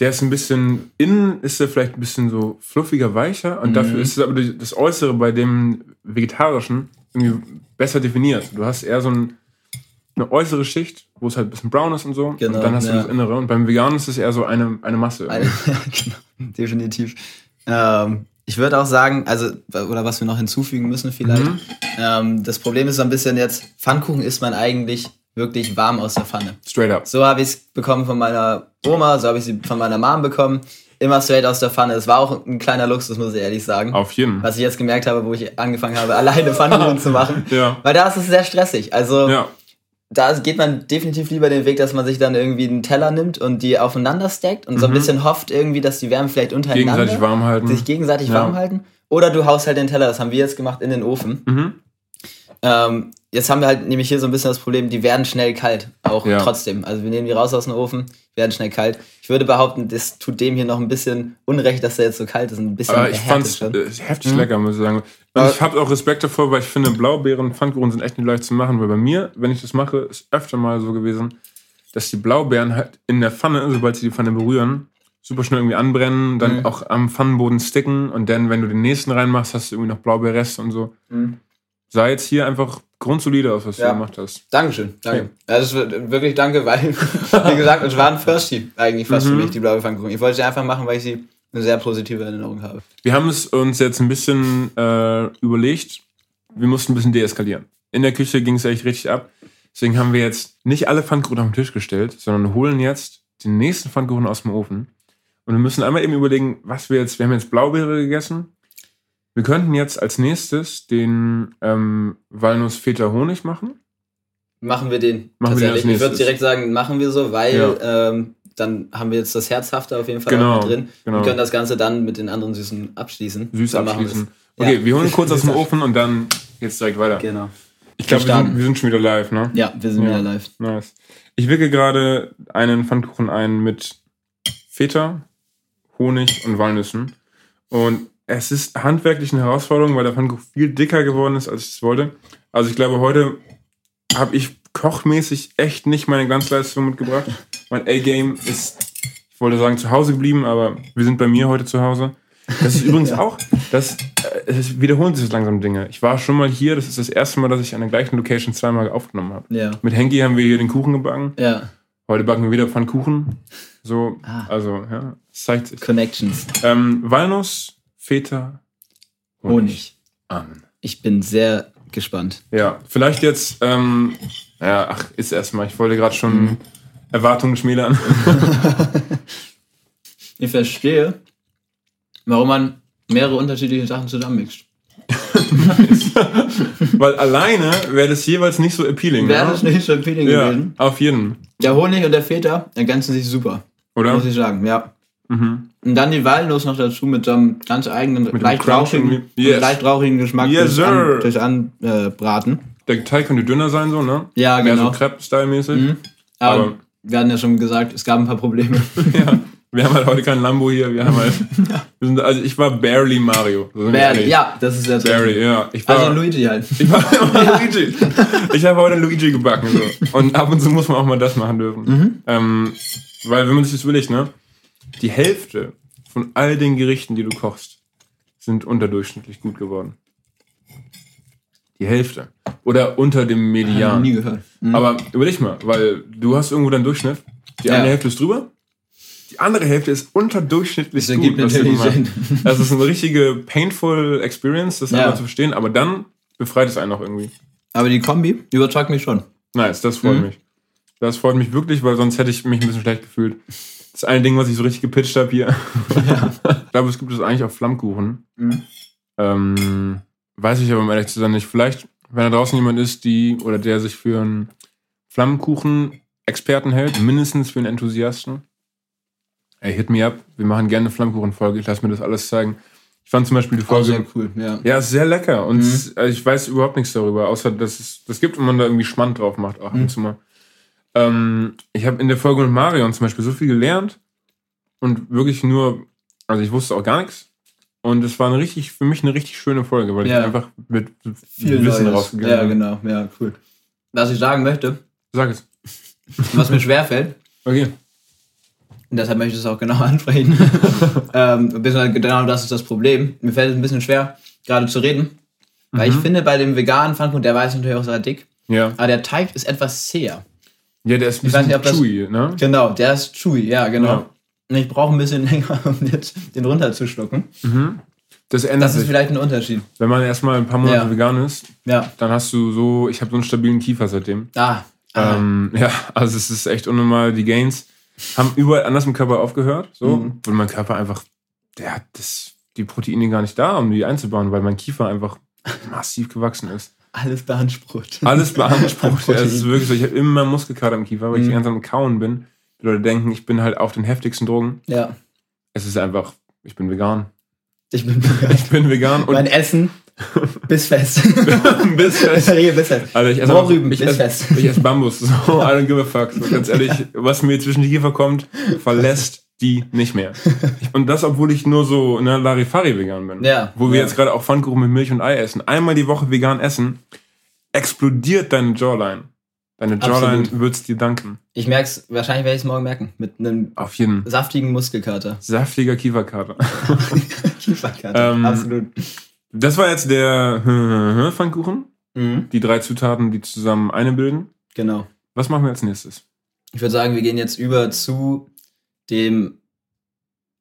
der ist ein bisschen, innen ist er vielleicht ein bisschen so fluffiger, weicher und Mhm. dafür ist es aber das Äußere bei dem Vegetarischen irgendwie besser definiert. Du hast eher so ein, eine äußere Schicht, wo es halt ein bisschen braun ist und so. Genau, und dann hast ja. du das Innere. Und beim Veganen ist es eher so eine, eine Masse. Eine- genau, definitiv. Ähm, ich würde auch sagen, also, oder was wir noch hinzufügen müssen vielleicht. Mhm. Ähm, das Problem ist so ein bisschen jetzt, Pfannkuchen isst man eigentlich wirklich warm aus der Pfanne. Straight up. So habe ich es bekommen von meiner Oma, so habe ich sie von meiner Mom bekommen. Immer straight aus der Pfanne. Es war auch ein kleiner Luxus, muss ich ehrlich sagen. Auf jeden. Was ich jetzt gemerkt habe, wo ich angefangen habe, alleine Pfannkuchen zu machen. Ja. Weil da ist es sehr stressig. Also Ja. da geht man definitiv lieber den Weg, dass man sich dann irgendwie einen Teller nimmt und die aufeinander stackt und so ein Mhm. bisschen hofft irgendwie, dass die Wärme vielleicht untereinander Gegenseitig warm halten. sich gegenseitig Ja. warm halten. Oder du haust halt den Teller, das haben wir jetzt gemacht, in den Ofen. Mhm. Ähm, jetzt haben wir halt nämlich hier so ein bisschen das Problem, die werden schnell kalt, auch Ja. trotzdem. Also wir nehmen die raus aus dem Ofen, werden schnell kalt. Ich würde behaupten, das tut dem hier noch ein bisschen Unrecht, dass er jetzt so kalt ist. Ein bisschen Aber ich fand's schon. äh, heftig lecker, muss ich sagen. Und ich habe auch Respekt davor, weil ich finde, Blaubeeren, Pfannkuchen sind echt nicht leicht zu machen, weil bei mir, wenn ich das mache, ist öfter mal so gewesen, dass die Blaubeeren halt in der Pfanne, sobald sie die Pfanne berühren, super schnell irgendwie anbrennen, dann Mhm. auch am Pfannenboden sticken und dann, wenn du den nächsten reinmachst, hast du irgendwie noch Blaubeerreste und so. Mhm. Sah jetzt hier einfach grundsolide aus, was Ja. du gemacht hast. Dankeschön, danke. Ja, das ist wirklich danke, weil, wie gesagt, es war ein Firsty eigentlich fast für Mhm. mich, die blaue Pfannkuchen. Ich wollte sie einfach machen, weil ich sie eine sehr positive Erinnerung habe. Wir haben es uns jetzt ein bisschen äh, überlegt. Wir mussten ein bisschen deeskalieren. In der Küche ging es echt richtig ab. Deswegen haben wir jetzt nicht alle Pfannkuchen auf den Tisch gestellt, sondern holen jetzt den nächsten Pfannkuchen aus dem Ofen. Und wir müssen einmal eben überlegen, was wir jetzt, wir haben jetzt Blaubeere gegessen. Wir könnten jetzt als nächstes den ähm, Walnuss-Feta-Honig machen. Machen wir den Machen wir den als tatsächlich. ich würde direkt sagen, machen wir so, weil Ja. ähm, dann haben wir jetzt das Herzhafte auf jeden Fall Genau, drin genau. und können das Ganze dann mit den anderen Süßen abschließen. Süß Dann abschließen. Okay, Ja. wir holen kurz aus dem Ofen und dann geht's direkt weiter. Genau. Ich glaube, wir, wir sind schon wieder live, ne? Ja, wir sind Ja. wieder live. Nice. Ich wicke gerade einen Pfannkuchen ein mit Feta, Honig und Walnüssen. Und es ist handwerklich eine Herausforderung, weil der Pfannkuchen viel dicker geworden ist, als ich es wollte. Also ich glaube, heute habe ich kochmäßig echt nicht meine Glanzleistung mitgebracht. Mein A-Game ist, ich wollte sagen, zu Hause geblieben, aber wir sind bei mir heute zu Hause. Das ist übrigens auch, das, äh, es wiederholen sich langsam Dinge. Ich war schon mal hier, das ist das erste Mal, dass ich an der gleichen Location zweimal aufgenommen habe. Ja. Mit Henki haben wir hier den Kuchen gebacken. Ja. Heute backen wir wieder Pfannkuchen. So, Ah. also, ja, es zeigt sich. Connections. Ähm, Walnuss, Feta, Honig. an. Ich bin sehr gespannt. Ja, vielleicht jetzt, ähm, ja, ach, ist erstmal. Ich wollte gerade schon Mhm. Erwartungen schmälern. Ich verstehe, warum man mehrere unterschiedliche Sachen zusammenmixt. Weil alleine wäre das jeweils nicht so appealing. Wäre ne? das nicht so appealing Ja, gewesen. auf jeden. Der Honig und der Feta ergänzen sich super, Oder? muss ich sagen, ja. Mhm. Und dann die Walnuss noch dazu mit so einem ganz eigenen, leicht rauchigen. Yes. leicht rauchigen Geschmack Yes, durch, sir. an, durch Anbraten. Der Teig könnte dünner sein, so, ne? Ja, Mehr genau. so Crepe-Style-mäßig. Mhm. Aber, Aber- wir hatten ja schon gesagt, es gab ein paar Probleme. Ja. Wir haben halt heute kein Lambo hier. Wir haben halt. wir sind, also, ich war barely Mario. Ehrlich. ja, das ist jetzt. Barely, ja. Ich war, Also Luigi halt. Ich war immer Luigi. Ich habe heute Luigi gebacken. So. Und ab und zu muss man auch mal das machen dürfen. Mhm. Ähm, weil, wenn man sich das überlegt, ne? Die Hälfte von all den Gerichten, die du kochst, sind unterdurchschnittlich gut geworden. Die Hälfte. Oder unter dem Hab ich Median. nie gehört. Mhm. Aber überleg mal, weil du hast irgendwo deinen Durchschnitt. Die Ja. eine Hälfte ist drüber. Die andere Hälfte ist unterdurchschnittlich Das gut. was natürlich. Sinn. Das ist eine richtige painful Experience, das Ja. einmal zu verstehen. Aber dann befreit es einen auch irgendwie. Aber die Kombi überzeugt mich schon. Nice, das freut Mhm. mich. Das freut mich wirklich, weil sonst hätte ich mich ein bisschen schlecht gefühlt. Das eine Ding, was ich so richtig gepitcht habe hier. ich glaube, es gibt es eigentlich auf Flammkuchen. Mhm. Ähm, weiß ich aber um ehrlich zu sein nicht. Vielleicht, wenn da draußen jemand ist, die oder der sich für einen Flammkuchen-Experten hält, mindestens für einen Enthusiasten. Ey, hit me up. Wir machen gerne eine Flammkuchen-Folge. Ich lasse mir das alles zeigen. Ich fand zum Beispiel die Auch Folge. sehr cool, ja. Ja, ist sehr lecker. Und Mhm. also ich weiß überhaupt nichts darüber, außer dass es das gibt und man da irgendwie Schmand drauf macht. Ach, Mhm. mhm. mal. Ähm, ich habe in der Folge mit Marion zum Beispiel so viel gelernt und wirklich nur, also ich wusste auch gar nichts. Und es war eine richtig, für mich eine richtig schöne Folge, weil Ja. ich einfach mit Viel Wissen Neues. rausgegangen Ja, bin. genau, ja, cool. Was ich sagen möchte, Sag es. was mir schwerfällt, Okay. und deshalb möchte ich es auch genau ansprechen, ähm, genau das ist das Problem. Mir fällt es ein bisschen schwer, gerade zu reden, weil Mhm. ich finde, bei dem veganen Pfannkuchen, der war jetzt natürlich auch sehr dick, Ja. aber der Teig ist etwas zäher. Ja, der ist ein bisschen nicht, ob das- chewy, ne? Genau, der ist chewy, ja, genau. Ja. Und ich brauche ein bisschen länger, um jetzt den runterzuschlucken. Mhm. Das ändert Das ist sich. vielleicht ein Unterschied. Wenn man erstmal ein paar Monate Ja. vegan ist, Ja. dann hast du so, ich habe so einen stabilen Kiefer seitdem. Ah. ah. Ähm, ja, also es ist echt unnormal. Die Gains haben überall anders im Körper aufgehört. So, Mhm. weil mein Körper einfach, der hat das, die Proteine gar nicht da, um die einzubauen, weil mein Kiefer einfach massiv gewachsen ist. Alles beansprucht. Alles beansprucht. ja, es ist wirklich so. Ich habe immer Muskelkater im Kiefer, weil ich Mhm. die ganze Zeit am Kauen bin. Die Leute denken, ich bin halt auf den heftigsten Drogen. Ja. Es ist einfach, ich bin vegan. Ich bin Ich bin vegan und mein Essen bis fest. bis fest. bis fest. Alter, ich esse, einfach- ich, bis esse, fest. ich esse Bambus. So, I don't give a fuck. So, ganz ehrlich, was mir zwischen die Kiefer kommt, verlässt die nicht mehr. Und das, obwohl ich nur so ne, Larifari vegan bin. Ja, Wo wir ja. jetzt gerade auch Pfannkuchen mit Milch und Ei essen. Einmal die Woche vegan essen, explodiert deine Jawline. Deine Jawline wird's dir danken. Ich merk's, wahrscheinlich werde ich es morgen merken. Mit einem Auf jeden. saftigen Muskelkater. Saftiger Kieferkater. Kieferkater. Ähm, Absolut. Das war jetzt der Pfannkuchen. Mhm. Die drei Zutaten, die zusammen eine bilden. Genau. Was machen wir als nächstes? Ich würde sagen, wir gehen jetzt über zu dem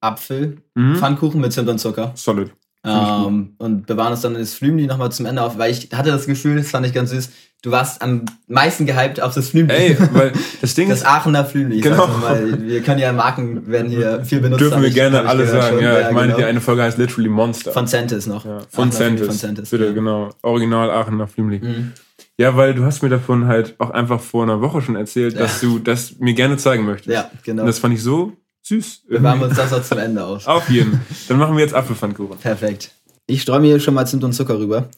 Apfel. Mhm. Pfannkuchen mit Zimt und Zucker. Solid. Ähm, und bewahren uns dann das Flümli nochmal zum Ende auf, weil ich hatte das Gefühl, das fand ich ganz süß, du warst am meisten gehypt auf das Flümli. Ey, weil das Ding das ist, Aachener Flümli. Genau. mal. Wir können ja Marken, werden hier viel benutzt. dürfen wir ich- gerne alle sagen. Ja, ich meine, genau. die eine Folge heißt literally Monster. Von Centis noch. ja, von Centis. Bitte, ja. genau. Original Aachener Flümli. Mhm. Ja, weil du hast mir davon halt auch einfach vor einer Woche schon erzählt, dass du das mir gerne zeigen möchtest. Ja, genau. Und das fand ich so süß. Bewahren wir uns das auch zum Ende auf. Auf jeden. Dann machen wir jetzt Apfelpfannkuchen. Perfekt. Ich streue mir hier schon mal Zimt und Zucker rüber.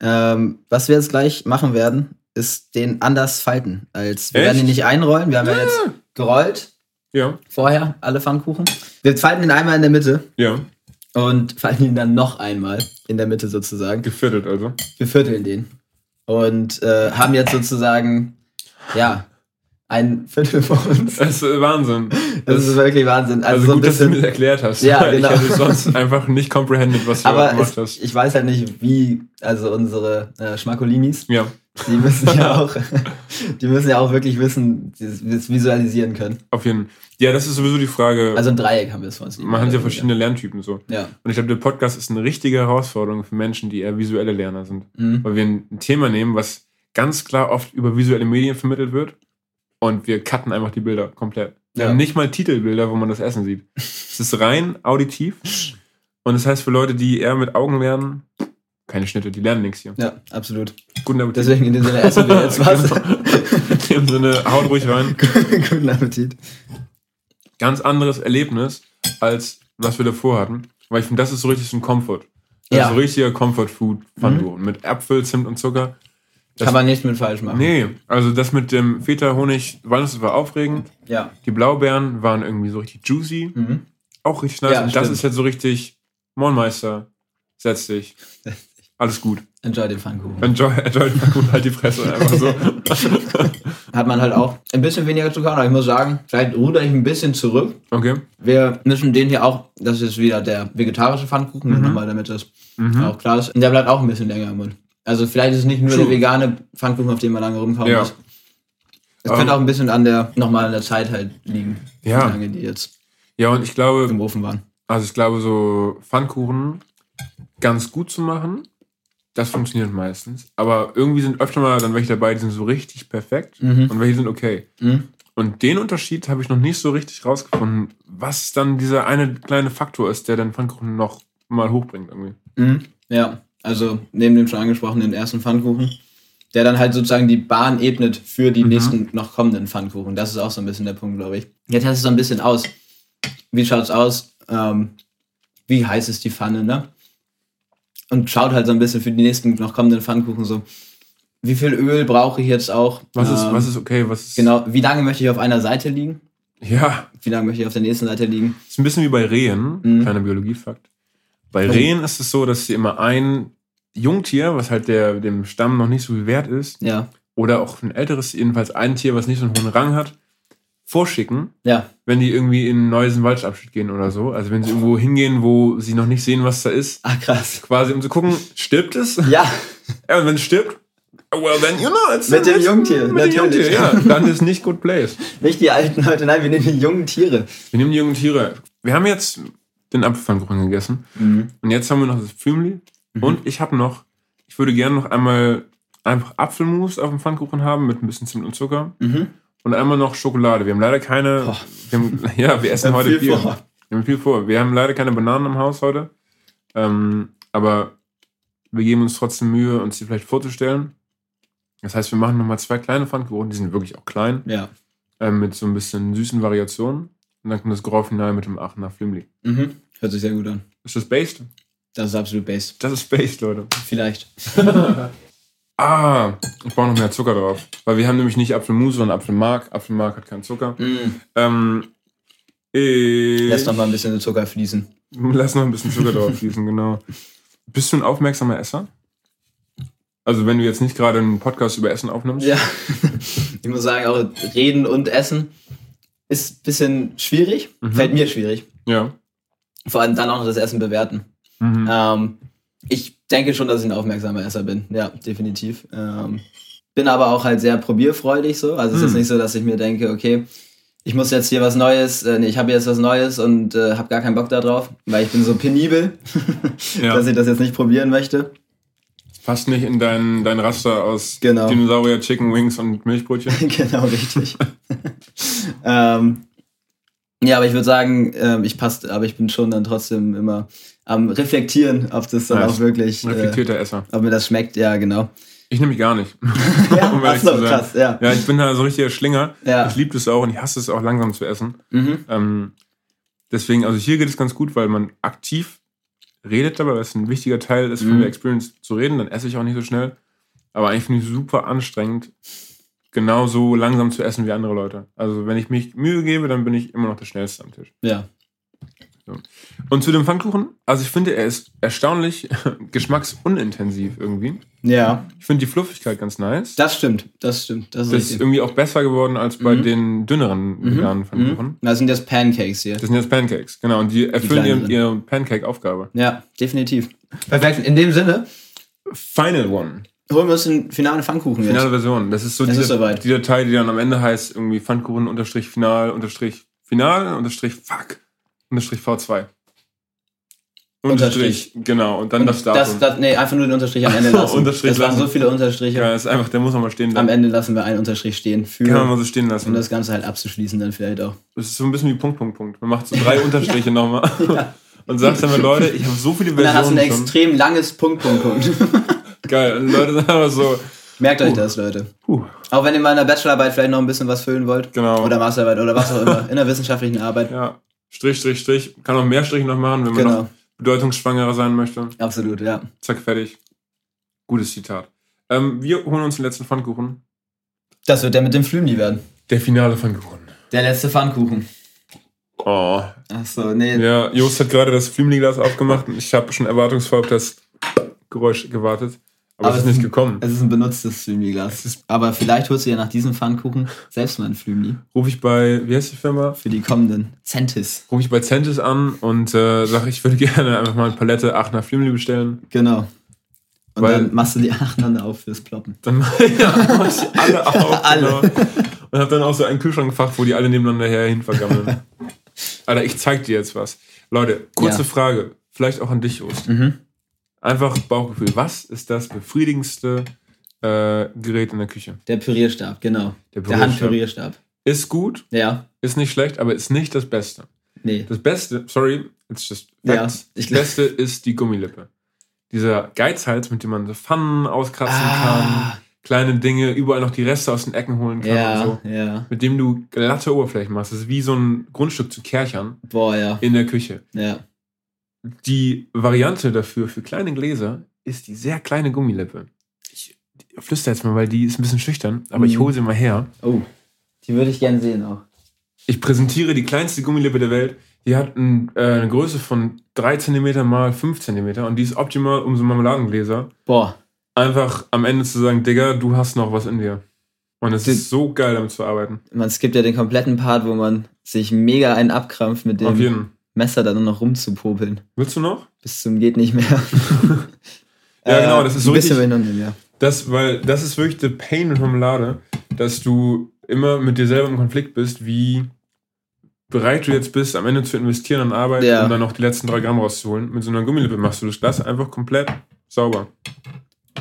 Ähm, was wir jetzt gleich machen werden, ist den anders falten. Als wir Echt? werden ihn nicht einrollen. Wir haben ja jetzt gerollt Ja, vorher alle Pfannkuchen. Wir falten ihn einmal in der Mitte ja. und falten ihn dann noch einmal in der Mitte sozusagen. Geviertelt also. Wir vierteln den und äh, haben jetzt sozusagen ja ein Viertel vor uns. Das ist Wahnsinn. Das ist wirklich Wahnsinn. Also, Also so ein gut, dass du mir bisschen. das erklärt hast. Ja, weil genau. Ich hätte sonst einfach nicht comprehended, was du Aber gemacht es, hast. ich weiß halt nicht, wie, also unsere äh, Schmakolinis, Ja, die müssen ja auch, die müssen ja auch wirklich wissen, das das visualisieren können. auf jeden Fall. Ja, das ist sowieso die Frage. Also ein Dreieck haben wir es vor uns. man hat ja verschiedene Lerntypen so. Ja. Und ich glaube, der Podcast ist eine richtige Herausforderung für Menschen, die eher visuelle Lerner sind. Mhm. Weil wir ein Thema nehmen, was ganz klar oft über visuelle Medien vermittelt wird. Und wir cutten einfach die Bilder komplett. Wir Ja. haben nicht mal Titelbilder, wo man das Essen sieht. Es ist rein auditiv. Und das heißt für Leute, die eher mit Augen lernen, keine Schnitte, die lernen nichts hier. Ja, absolut. Guten Appetit. Deswegen in dem Sinne essen wir jetzt was. In dem Sinne, haut ruhig rein. Guten Appetit. Ganz anderes Erlebnis, als was wir davor hatten. Weil ich finde, das ist so richtig so ein Comfort. Das Ja. ist so richtiger Comfort-Food-Pfannkuchen. Mit Äpfel, Zimt und Zucker. Das- Kann man nichts mit falsch machen. Nee, also das mit dem Feta-Honig, Walnuss war aufregend. Ja. Die Blaubeeren waren irgendwie so richtig juicy. Mhm. Auch richtig nice. Ja, und das stimmt. ist jetzt so richtig, Moinmeister, setz dich. Alles gut. Enjoy den Pfannkuchen. Enjoy, enjoy den Pfannkuchen, halt die Fresse. Einfach so. Hat man halt auch ein bisschen weniger Zucker, aber ich muss sagen, vielleicht ruder ich ein bisschen zurück. Okay. Wir mischen den hier auch, das ist wieder der vegetarische Pfannkuchen, Mhm. nochmal, damit das Mhm. auch klar ist. Und der bleibt auch ein bisschen länger im Mund. Also vielleicht ist es nicht nur True. der vegane Pfannkuchen, auf dem man lange rumkauen Ja. muss. Es Aber- könnte auch ein bisschen an der, nochmal an der Zeit halt liegen, Ja. wie lange die jetzt Ja, und ich glaube, im Ofen waren. Also ich glaube, so Pfannkuchen ganz gut zu machen, das funktioniert meistens. Aber irgendwie sind öfter mal dann welche dabei, die sind so richtig perfekt Mhm. und welche sind okay. Mhm. Und den Unterschied habe ich noch nicht so richtig rausgefunden, was dann dieser eine kleine Faktor ist, der den Pfannkuchen noch mal hochbringt irgendwie. Mhm. Ja, also neben dem schon angesprochenen ersten Pfannkuchen, der dann halt sozusagen die Bahn ebnet für die Mhm. nächsten noch kommenden Pfannkuchen. Das ist auch so ein bisschen der Punkt, glaube ich. Jetzt test es so ein bisschen aus. Wie schaut's aus? Ähm, wie heiß ist die Pfanne, ne? Und schaut halt so ein bisschen für die nächsten noch kommenden Pfannkuchen so. Wie viel Öl brauche ich jetzt auch? Was ist, Ähm, was ist okay, was ist. Genau, wie lange möchte ich auf einer Seite liegen? Ja, Wie lange möchte ich auf der nächsten Seite liegen? ist ein bisschen wie bei Rehen, Mhm. kleiner Biologiefakt. Bei Oh. Rehen ist es so, dass sie immer ein Jungtier, was halt der, dem Stamm noch nicht so viel wert ist, Ja, oder auch ein älteres, jedenfalls ein Tier, was nicht so einen hohen Rang hat, vorschicken, ja, wenn die irgendwie in einen neuen Waldabschnitt gehen oder so. Also wenn sie irgendwo hingehen, wo sie noch nicht sehen, was da ist, ah krass. quasi um zu gucken, stirbt es? Ja, Ja, und wenn es stirbt, well then you know, it's Mit dem Jungtier, mit dem. Jungtier, ja, dann ist nicht good place. nicht die alten Leute, nein, wir nehmen die jungen Tiere. Wir nehmen die jungen Tiere. Wir haben jetzt den Apfelpfannkuchen gegessen Mhm. und jetzt haben wir noch das Flümli und ich habe noch, ich würde gerne noch einmal einfach Apfelmus auf dem Pfannkuchen haben mit ein bisschen Zimt und Zucker. Mhm. Und einmal noch Schokolade. Wir haben leider keine. Boah. Wir haben, ja, wir essen heute viel vor. Wir haben viel vor. Wir haben leider keine Bananen im Haus heute. Ähm, aber wir geben uns trotzdem Mühe, uns die vielleicht vorzustellen. Das heißt, wir machen nochmal zwei kleine Pfannkuchen. Die sind wirklich auch klein. Ja. Ähm, mit so ein bisschen süßen Variationen. Und dann kommt das Grand Finale mit dem Aachener Flimli. Mhm. Hört sich sehr gut an. Ist das based? Das ist absolut based. Das ist based, Leute. Vielleicht. Ah, ich brauche noch mehr Zucker drauf. Weil wir haben nämlich nicht Apfelmus, sondern Apfelmark. Apfelmark hat keinen Zucker. Mhm. Ähm, ich Lass noch mal ein bisschen Zucker fließen. Lass noch ein bisschen Zucker drauf fließen, genau. Bist du ein aufmerksamer Esser? Also wenn du jetzt nicht gerade einen Podcast über Essen aufnimmst? Ja. Ich muss sagen, auch reden und essen ist ein bisschen schwierig. Mhm. Fällt mir schwierig. Ja. Vor allem dann auch noch das Essen bewerten. Mhm. Ähm, ich denke schon, dass ich ein aufmerksamer Esser bin. Ja, definitiv. Ähm, bin aber auch halt sehr probierfreudig so. Also es ist Hm. nicht so, dass ich mir denke, okay, ich muss jetzt hier was Neues, äh, nee, ich habe jetzt was Neues und äh, habe gar keinen Bock darauf, weil ich bin so penibel, Ja. dass ich das jetzt nicht probieren möchte. Passt nicht in dein, dein Raster aus Genau. Dinosaurier, Chicken Wings und Milchbrötchen. genau, richtig. ähm, ja, aber ich würde sagen, ähm, ich passt, aber ich bin schon dann trotzdem immer am reflektieren, ob das dann Ja, auch wirklich, äh, Reflektierter Esser. ob mir das schmeckt. Ja, genau. Ich nämlich gar nicht. Ja, Um ach so, krass, ja. Ja, ich bin da so richtiger Schlinger. Ja. Ich liebe das auch und ich hasse es auch langsam zu essen. Mhm. Ähm, deswegen, also hier geht es ganz gut, weil man aktiv redet dabei, weil es ein wichtiger Teil ist von Mhm. der Experience zu reden, dann esse ich auch nicht so schnell. Aber eigentlich finde ich es super anstrengend, genauso langsam zu essen wie andere Leute. Also wenn ich mich Mühe gebe, dann bin ich immer noch der Schnellste am Tisch. Ja. Und zu dem Pfannkuchen, also ich finde, er ist erstaunlich geschmacksunintensiv irgendwie. Ja, Ich finde die Fluffigkeit ganz nice. das stimmt, das stimmt. Das ist Das ist irgendwie auch besser geworden als bei Mhm. den dünneren veganen Pfannkuchen. Mhm. Das sind jetzt Pancakes hier. Das sind jetzt Pancakes, genau. Und die erfüllen kleineren. ihre, ihre Pancake-Aufgabe. Ja, definitiv. Perfekt. In dem Sinne, Final One. holen wir uns den finalen Pfannkuchen jetzt. Finale Version. Das ist so Es die, ist die Datei, die dann am Ende heißt irgendwie Pfannkuchen unterstrich final unterstrich final unterstrich V2. Genau. Und dann Und das Datum. das, das, nee, einfach nur den Unterstrich am Ende lassen. Unterstrich das waren lassen. so viele Unterstriche. ja, das ist einfach, der muss nochmal stehen Am bleiben. Ende lassen wir einen Unterstrich stehen für, Kann man mal so stehen lassen. um das Ganze halt abzuschließen dann vielleicht auch. Das ist so ein bisschen wie Punkt, Punkt, Punkt. Man macht so drei Unterstriche nochmal und sagt dann mal, Leute, ich habe so viele Und dann hast du ein Versionen schon. extrem langes Punkt, Punkt, Punkt. Geil. Und Leute sagen aber so, Merkt euch Puh. das, Leute. puh, Auch wenn ihr mal in der Bachelorarbeit vielleicht noch ein bisschen was füllen wollt. Genau. Oder Masterarbeit oder was auch immer. In der wissenschaftlichen Arbeit. ja, Strich, Strich, Strich. Kann auch mehr Striche noch machen, wenn man noch Genau. bedeutungsschwangerer sein möchte. Absolut, ja. Zack, fertig. Gutes Zitat. Ähm, wir holen uns den letzten Pfannkuchen. Das wird der mit dem Flümni werden. Der finale Pfannkuchen. Der letzte Pfannkuchen. Oh. Achso, nee. Ja, Jost hat gerade das Flümli-Glas aufgemacht und ich habe schon erwartungsvoll auf das Geräusch gewartet. Aber, Aber es ist nicht gekommen. Es ist ein benutztes Flümni-Glas. Aber vielleicht holst du ja nach diesem Pfannkuchen selbst mal ein Flümni. Rufe ich bei, wie heißt die Firma? Für die kommenden. Centis. Rufe ich bei Centis an und äh, sage, ich würde gerne einfach mal eine Palette Aachener Flümli bestellen. Genau. Und Weil- dann machst du die aneinander auf fürs Ploppen. Dann ja, mach ich alle auf. Alle. Genau. Und habe dann auch so ein Kühlschrankfach, wo die alle nebeneinander herhin vergammeln. Alter, ich zeig dir jetzt was. Leute, kurze Ja. Frage. Vielleicht auch an dich, Jost. Mhm. Einfach Bauchgefühl. Was ist das befriedigendste äh, Gerät in der Küche? Der Pürierstab, genau. Der Der, Pürierstab. Handpürierstab. Ist gut, Ja. ist nicht schlecht, aber ist nicht das Beste. Nee. Das Beste, sorry, it's just Ja, facts. ich das Beste ist die Gummilippe. Dieser Geizhals, mit dem man so Pfannen auskratzen kann, Ah, kleine Dinge, überall noch die Reste aus den Ecken holen kann ja, und so. ja. Mit dem du glatte Oberflächen machst. Das ist wie so ein Grundstück zu Kerchern Boah, ja. in der Küche. Ja. Die Variante dafür für kleine Gläser ist die sehr kleine Gummilippe. Ich flüster jetzt mal, weil die ist ein bisschen schüchtern, aber ich Mhm. hole sie mal her. Oh. Die würde ich gern sehen auch. Ich präsentiere die kleinste Gummilippe der Welt. Die hat ein, äh, eine Größe von 3 cm mal 5 cm und die ist optimal, um so Marmeladengläser Boah. einfach am Ende zu sagen, Digga, du hast noch was in dir. Und es ist so geil, damit zu arbeiten. Man skippt ja den kompletten Part, wo man sich mega einen abkrampft mit Auf dem jeden. Messer dann nur noch rumzupopeln. Willst du noch? Bis zum geht nicht mehr. Ja, genau, das ist so Ein bisschen richtig- ja. Das, weil das ist wirklich der Pain mit Marmelade, dass du immer mit dir selber im Konflikt bist, wie bereit du jetzt bist, am Ende zu investieren an Arbeit, Ja. um dann noch die letzten drei Gramm rauszuholen. Mit so einer Gummilippe machst du das Glas einfach komplett sauber.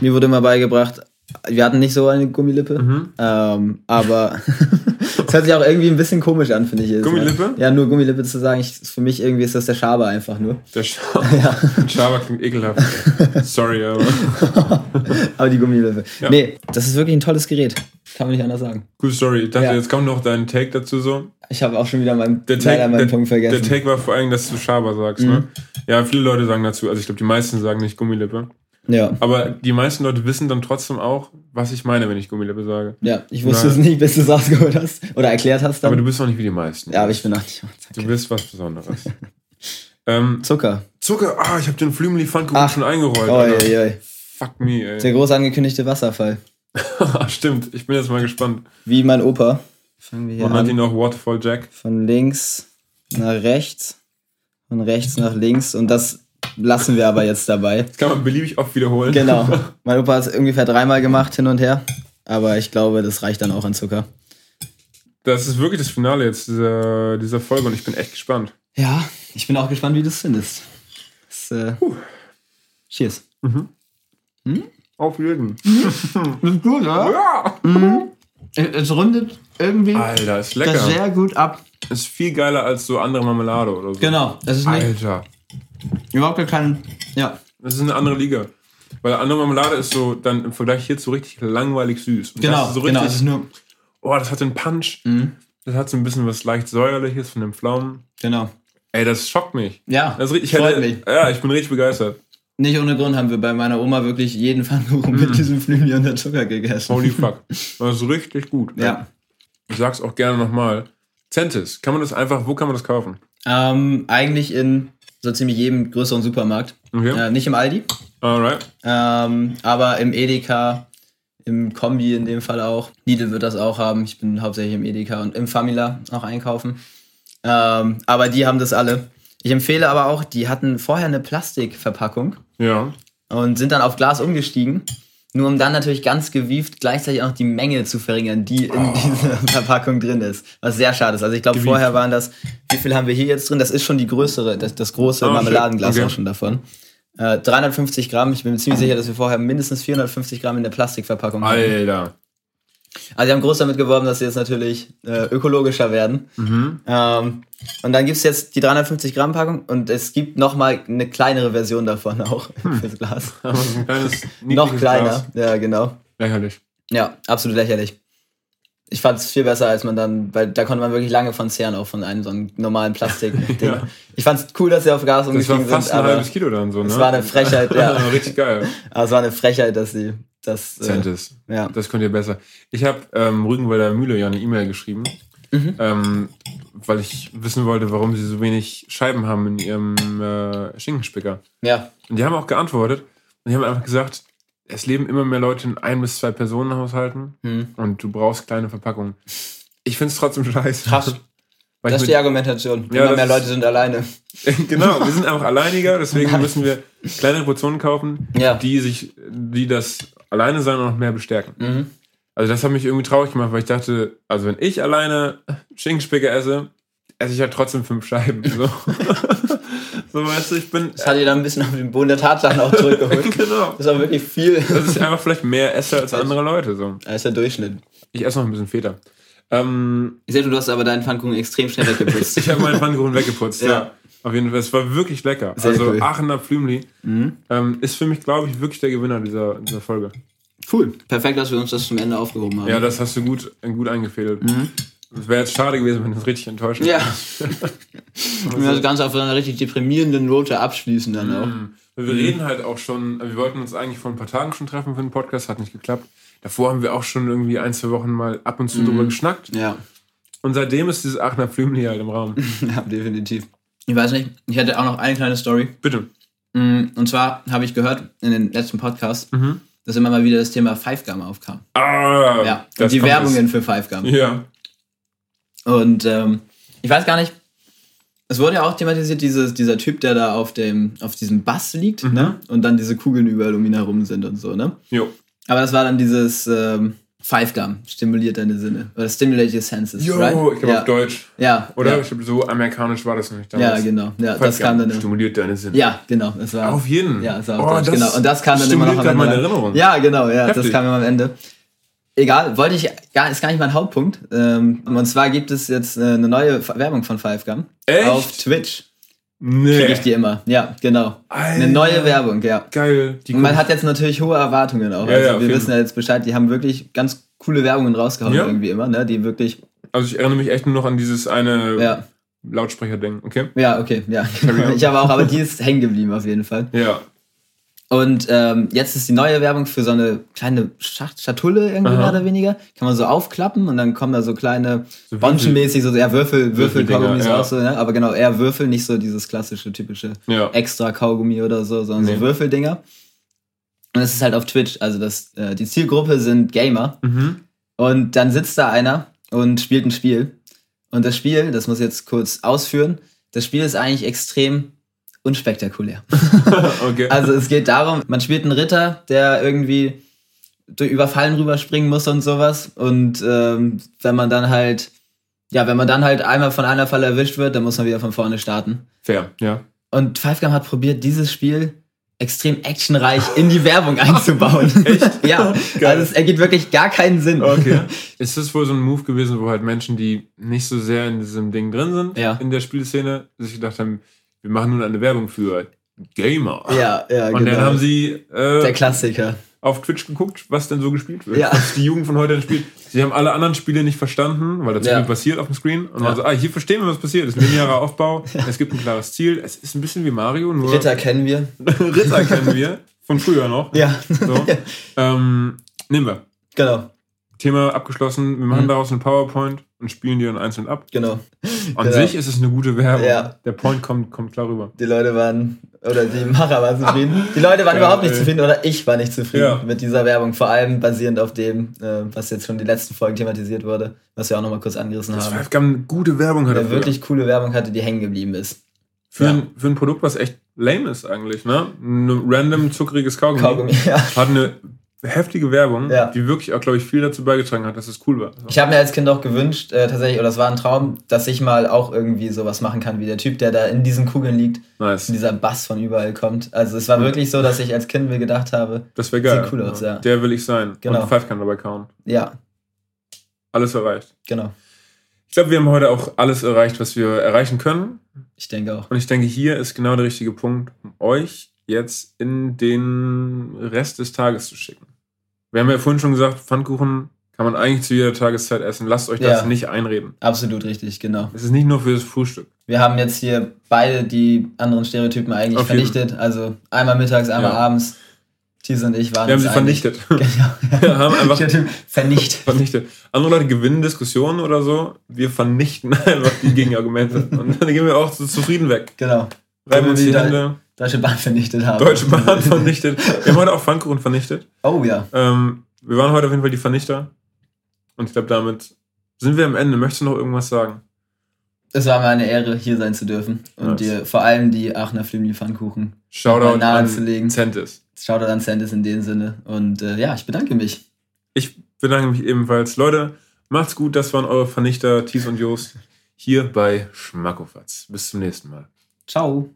Mir wurde immer beigebracht, wir hatten nicht so eine Gummilippe, Mhm. ähm, aber es hört sich auch irgendwie ein bisschen komisch an, finde ich. jedes Mal. Gummilippe? Ja, nur Gummilippe zu sagen, ich, für mich irgendwie ist das der Schaber einfach nur. Der Scha Ja. Schaber klingt ekelhaft. Sorry, aber. aber die Gummilippe. Ja. Nee, das ist wirklich ein tolles Gerät. Kann man nicht anders sagen. Cool Story. Ich dachte, Ja. jetzt kommt noch dein Take dazu so. Ich habe auch schon wieder meinen, Der Take, meinen der, Punkt der vergessen. Take war vor allem, dass du Schaber sagst, Mhm. ne? Ja, viele Leute sagen dazu, also ich glaube, die meisten sagen nicht Gummilippe. Ja. Aber die meisten Leute wissen dann trotzdem auch, was ich meine, wenn ich Gummilippe sage. ja, ich wusste Nein. es nicht, bis du es rausgeholt hast oder erklärt hast dann. Aber du bist auch nicht wie die meisten. ja, aber ich bin auch nicht. Du bist was Besonderes. ähm, Zucker. Zucker, ah, ich habe den Flümli Pfannkuchen schon eingerollt. Oi, oi, oi. Fuck me, ey. Der groß angekündigte Wasserfall. Stimmt, ich bin jetzt mal gespannt. Wie mein Opa. Fangen wir hier Man nennt ihn an. auch Waterfall Jack. Von links nach rechts. Von rechts nach links. Und das lassen wir aber jetzt dabei. Das kann man beliebig oft wiederholen. Genau. Mein Opa hat es ungefähr dreimal gemacht, hin und her. Aber ich glaube, das reicht dann auch an Zucker. Das ist wirklich das Finale jetzt dieser, dieser Folge und ich bin echt gespannt. Ja, ich bin auch gespannt, wie du es findest. Das, äh, cheers. Auf jeden. Ist gut, oder? Ja. Es rundet irgendwie Alter, ist lecker. gut ab. Ist viel geiler als so andere Marmelade oder so. Genau. Es ist nicht Alter, überhaupt kein. Ja. das ist eine andere Liga. Weil andere Marmelade ist so dann im Vergleich hierzu richtig langweilig süß. Und Genau. das ist so genau. richtig, Es ist nur. oh, das hat einen Punch. Mhm. Das hat so ein bisschen was leicht säuerliches von den Pflaumen. Genau. Ey, das schockt mich. Ja. Das richtig, ich freut hätte, mich. Ja, ich bin richtig begeistert. Nicht ohne Grund haben wir bei meiner Oma wirklich jeden Pfannkuchen mit diesem Flügel und der Zucker gegessen. Holy fuck. Das ist richtig gut. Ja. Ich sag's auch gerne nochmal. Centis, kann man das einfach, wo kann man das kaufen? Ähm, eigentlich in so ziemlich jedem größeren Supermarkt. Okay. Äh, nicht im Aldi, Alright. ähm, aber im Edeka, im Kombi in dem Fall auch. Lidl wird das auch haben. Ich bin hauptsächlich im Edeka und im Famila auch einkaufen. Ähm, aber die haben das alle. Ich empfehle aber auch, die hatten vorher eine Plastikverpackung Ja. und sind dann auf Glas umgestiegen. Nur um dann natürlich ganz gewieft gleichzeitig auch die Menge zu verringern, die in dieser Verpackung drin ist. Was sehr schade ist. Also ich glaube, vorher waren das, wie viel haben wir hier jetzt drin? Das ist schon die größere, das, das große shit. Marmeladenglas Okay. auch schon davon. Äh, 350 Gramm. Ich bin mir ziemlich sicher, dass wir vorher mindestens 450 Gramm in der Plastikverpackung hatten. Alter. Also sie haben groß damit geworben, dass sie jetzt natürlich äh, ökologischer werden. Mhm. Ähm, und dann gibt es jetzt die 350 Gramm Packung und es gibt noch mal eine kleinere Version davon auch fürs Glas. Noch kleiner. Glas. Ja, genau. Lächerlich. Ja, absolut lächerlich. Ich fand es viel besser, als man dann, weil da konnte man wirklich lange von zehren, auch von einem so einem normalen Plastik-Ding. Ja. Ich fand es cool, dass sie auf Gas Das war umgestiegen fast sind, ein halbes Kilo dann so, ne? es war eine Frechheit, ja. Richtig geil. aber es war eine Frechheit, dass sie das. Äh, Centis. ja. Das könnt ihr besser. Ich habe ähm, Rügenwalder Mühle ja eine E-Mail geschrieben, Mhm. ähm, weil ich wissen wollte, warum sie so wenig Scheiben haben in ihrem äh, Schinkenspicker. ja, Und die haben auch geantwortet und die haben einfach gesagt, es leben immer mehr Leute in ein bis zwei Personenhaushalten Hm. und du brauchst kleine Verpackungen. Ich finde es trotzdem scheiße. Krass. Weil das ist die Argumentation. Ja, Immer mehr Leute sind alleine. genau, wir sind einfach alleiniger, deswegen müssen wir kleinere Portionen kaufen, Ja. die sich, die das alleine sein noch mehr bestärken. Mhm. Also das hat mich irgendwie traurig gemacht, weil ich dachte, also wenn ich alleine Schinkenspicker esse, esse ich halt trotzdem fünf Scheiben. So, so weißt du, ich bin. Das hat ihr dann ein bisschen auf den Boden der Tatsachen auch zurückgeholt. genau. Das ist auch wirklich viel. Dass ich einfach vielleicht mehr esse als andere Leute. So. Das ist der Durchschnitt. Ich esse noch ein bisschen Feta. Ähm, Ich sehe, du hast aber deinen Pfannkuchen extrem schnell weggeputzt. ich habe meinen Pfannkuchen weggeputzt. Ja. Ja. Auf jeden Fall. Es war wirklich lecker. Sehr also cool. Aachener Flümli Mhm. ähm, ist für mich, glaube ich, wirklich der Gewinner dieser, dieser Folge. Cool. Perfekt, dass wir uns das zum Ende aufgehoben haben. Ja, das hast du gut, gut eingefädelt. Es wäre jetzt schade gewesen, wenn das richtig enttäuschend Ja. Und wir das Ganze auf einer richtig deprimierenden Note abschließen dann auch. Wir reden halt auch schon, wir wollten uns eigentlich vor ein paar Tagen schon treffen für den Podcast, hat nicht geklappt. Davor haben wir auch schon irgendwie ein, zwei Wochen mal ab und zu drüber geschnackt. Ja. Und seitdem ist dieses Aachener Flümli halt im Raum. ja, definitiv. Ich weiß nicht, ich hätte auch noch eine kleine Story. Bitte. Mm, Und zwar habe ich gehört in den letzten Podcast, dass immer mal wieder das Thema Five Gum aufkam. Ah, Ja, und die Werbungen für Five Gum. Ja. Und ähm, ich weiß gar nicht, es wurde ja auch thematisiert, dieses, dieser Typ, der da auf, dem, auf diesem Bass liegt, Mhm. ne? Und dann diese Kugeln überall um ihn herum sind und so, ne? Jo. Aber das war dann dieses ähm, Five Gum, stimuliert deine Sinne. Oder stimulate your senses, Jo, right? ich glaube ja. auf Deutsch. Ja, Oder? ja. Ich glaube, so amerikanisch war das nicht Ja, damals. genau. Ja, Five das kam dann. Stimuliert deine Sinne. Ja, genau. Das war, Auf jeden. Ja, das war auf Oh, Deutsch, das genau. Und das kam dann immer noch stimuliert am Ende. meine Erinnerung. Ja, genau, ja, das Heftig. kam immer am Ende. Egal, wollte ich gar, ist gar nicht mein Hauptpunkt. Ähm, und zwar gibt es jetzt äh, eine neue Werbung von Five Gum. Echt? Auf Twitch Nee. kriege ich die immer. Ja, genau. Eine Alter. neue Werbung, ja. Geil. Die Und man hat jetzt natürlich hohe Erwartungen auch. Ja, also ja, wir wissen ja jetzt Bescheid, die haben wirklich ganz coole Werbungen rausgehauen Ja. irgendwie immer, ne? Die wirklich, also ich erinnere mich echt nur noch an dieses eine ja, Lautsprecher-Ding. Okay? ja, okay, ja. Ich habe auch, aber die ist hängen geblieben auf jeden Fall. Ja. Und ähm, jetzt ist die neue Werbung für so eine kleine Schacht Schatulle irgendwie Aha. mehr oder weniger. Kann man so aufklappen und dann kommen da so kleine So Bonschenmäßig, so ja, Würfel, Würfeldinger, Würfel-Kaugummis ja. auch so, ne? Aber genau, eher Würfel, nicht so dieses klassische, typische Ja. extra Kaugummi oder so, sondern Nee. so Würfeldinger. Und es ist halt auf Twitch. Also das, äh, die Zielgruppe sind Gamer. Mhm. Und dann sitzt da einer und spielt ein Spiel. Und das Spiel, das muss ich jetzt kurz ausführen, das Spiel ist eigentlich extrem unspektakulär. okay. Also es geht darum, man spielt einen Ritter, der irgendwie durch über Fallen rüberspringen muss und sowas. Und ähm, wenn man dann halt, ja, wenn man dann halt einmal von einer Falle erwischt wird, dann muss man wieder von vorne starten. Fair, ja. Und Five Gum hat probiert, dieses Spiel extrem actionreich in die Werbung einzubauen. Echt? ja, Geil. also es ergibt wirklich gar keinen Sinn. Okay. Ist das wohl so ein Move gewesen, wo halt Menschen, die nicht so sehr in diesem Ding drin sind, Ja. in der Spielszene, sich gedacht haben, wir machen nun eine Werbung für Gamer. Ja, ja, Und dann haben sie Der äh, Klassiker. auf Twitch geguckt, was denn so gespielt wird. Ja. Was die Jugend von heute denn spielt. Sie haben alle anderen Spiele nicht verstanden, weil da zu Ja. viel passiert auf dem Screen. Und Ja. waren so, ah, hier verstehen wir, was passiert. Es ist ein linearer Aufbau, es gibt ein klares Ziel. Es ist ein bisschen wie Mario, nur Ritter kennen wir. Ritter kennen wir. Von früher noch. Ja, So. ähm, nehmen wir. genau, Thema abgeschlossen. Wir machen Mhm. daraus einen PowerPoint und spielen die dann einzeln ab. genau. An Genau. sich ist es eine gute Werbung. Ja. Der Point kommt, kommt klar rüber. Die Leute waren, oder die Macher waren zufrieden. Die Leute waren Ja, überhaupt nicht ey. zufrieden oder ich war nicht zufrieden Ja. mit dieser Werbung. Vor allem basierend auf dem, äh, was jetzt schon die letzten Folgen thematisiert wurde, was wir auch nochmal kurz angerissen Das haben. Gum eine gute Werbung hat. Der wirklich coole Werbung hatte, die hängen geblieben ist. Für, Ja. ein, für ein Produkt, was echt lame ist eigentlich, ne? Ein random zuckriges Kaugummi. Kaugummi, ja. Hat eine heftige Werbung, Ja. die wirklich auch, glaube ich, viel dazu beigetragen hat, dass es cool war. Ich habe mir als Kind auch gewünscht, äh, tatsächlich, oder es war ein Traum, dass ich mal auch irgendwie sowas machen kann wie der Typ, der da in diesen Kugeln liegt Nice. und dieser Bass von überall kommt. Also es war wirklich so, dass ich als Kind mir gedacht habe, Das wäre geil. Sieht cool aus, ja. Der will ich sein. Genau. Und Five kann dabei kauen. ja, Alles erreicht. genau. Ich glaube, wir haben heute auch alles erreicht, was wir erreichen können. Ich denke auch. Und ich denke, hier ist genau der richtige Punkt, um euch jetzt in den Rest des Tages zu schicken. Wir haben ja vorhin schon gesagt, Pfannkuchen kann man eigentlich zu jeder Tageszeit essen. Lasst euch das Ja. nicht einreden. Absolut richtig, genau. Es ist nicht nur fürs Frühstück. Wir haben jetzt hier beide die anderen Stereotypen eigentlich Auf jeden. vernichtet. Also einmal mittags, einmal Ja. abends. Thies und ich waren Wir haben sie vernichtet. Genau. Wir haben einfach vernichtet. vernichtet. Andere Leute gewinnen Diskussionen oder so. Wir vernichten einfach die Gegenargumente. Und dann gehen wir auch so zufrieden weg. Genau. Reiben wir uns die Hände. Deutsche Bahn vernichtet haben. Deutsche Bahn vernichtet. Wir haben heute auch Pfannkuchen vernichtet. Oh ja. Ähm, wir waren heute auf jeden Fall die Vernichter. Und ich glaube, damit sind wir am Ende. Möchtest du noch irgendwas sagen? Es war mir eine Ehre, hier sein zu dürfen. Und Nice. dir vor allem die Aachener Flümli Pfannkuchen Shoutout Mal nahe an zu legen. Centis. Shoutout an Sandis in dem Sinne. Und äh, ja, ich bedanke mich. Ich bedanke mich ebenfalls. Leute, macht's gut. Das waren eure Vernichter, Thies und Jost, hier bei Schmackofatz. Bis zum nächsten Mal. Ciao.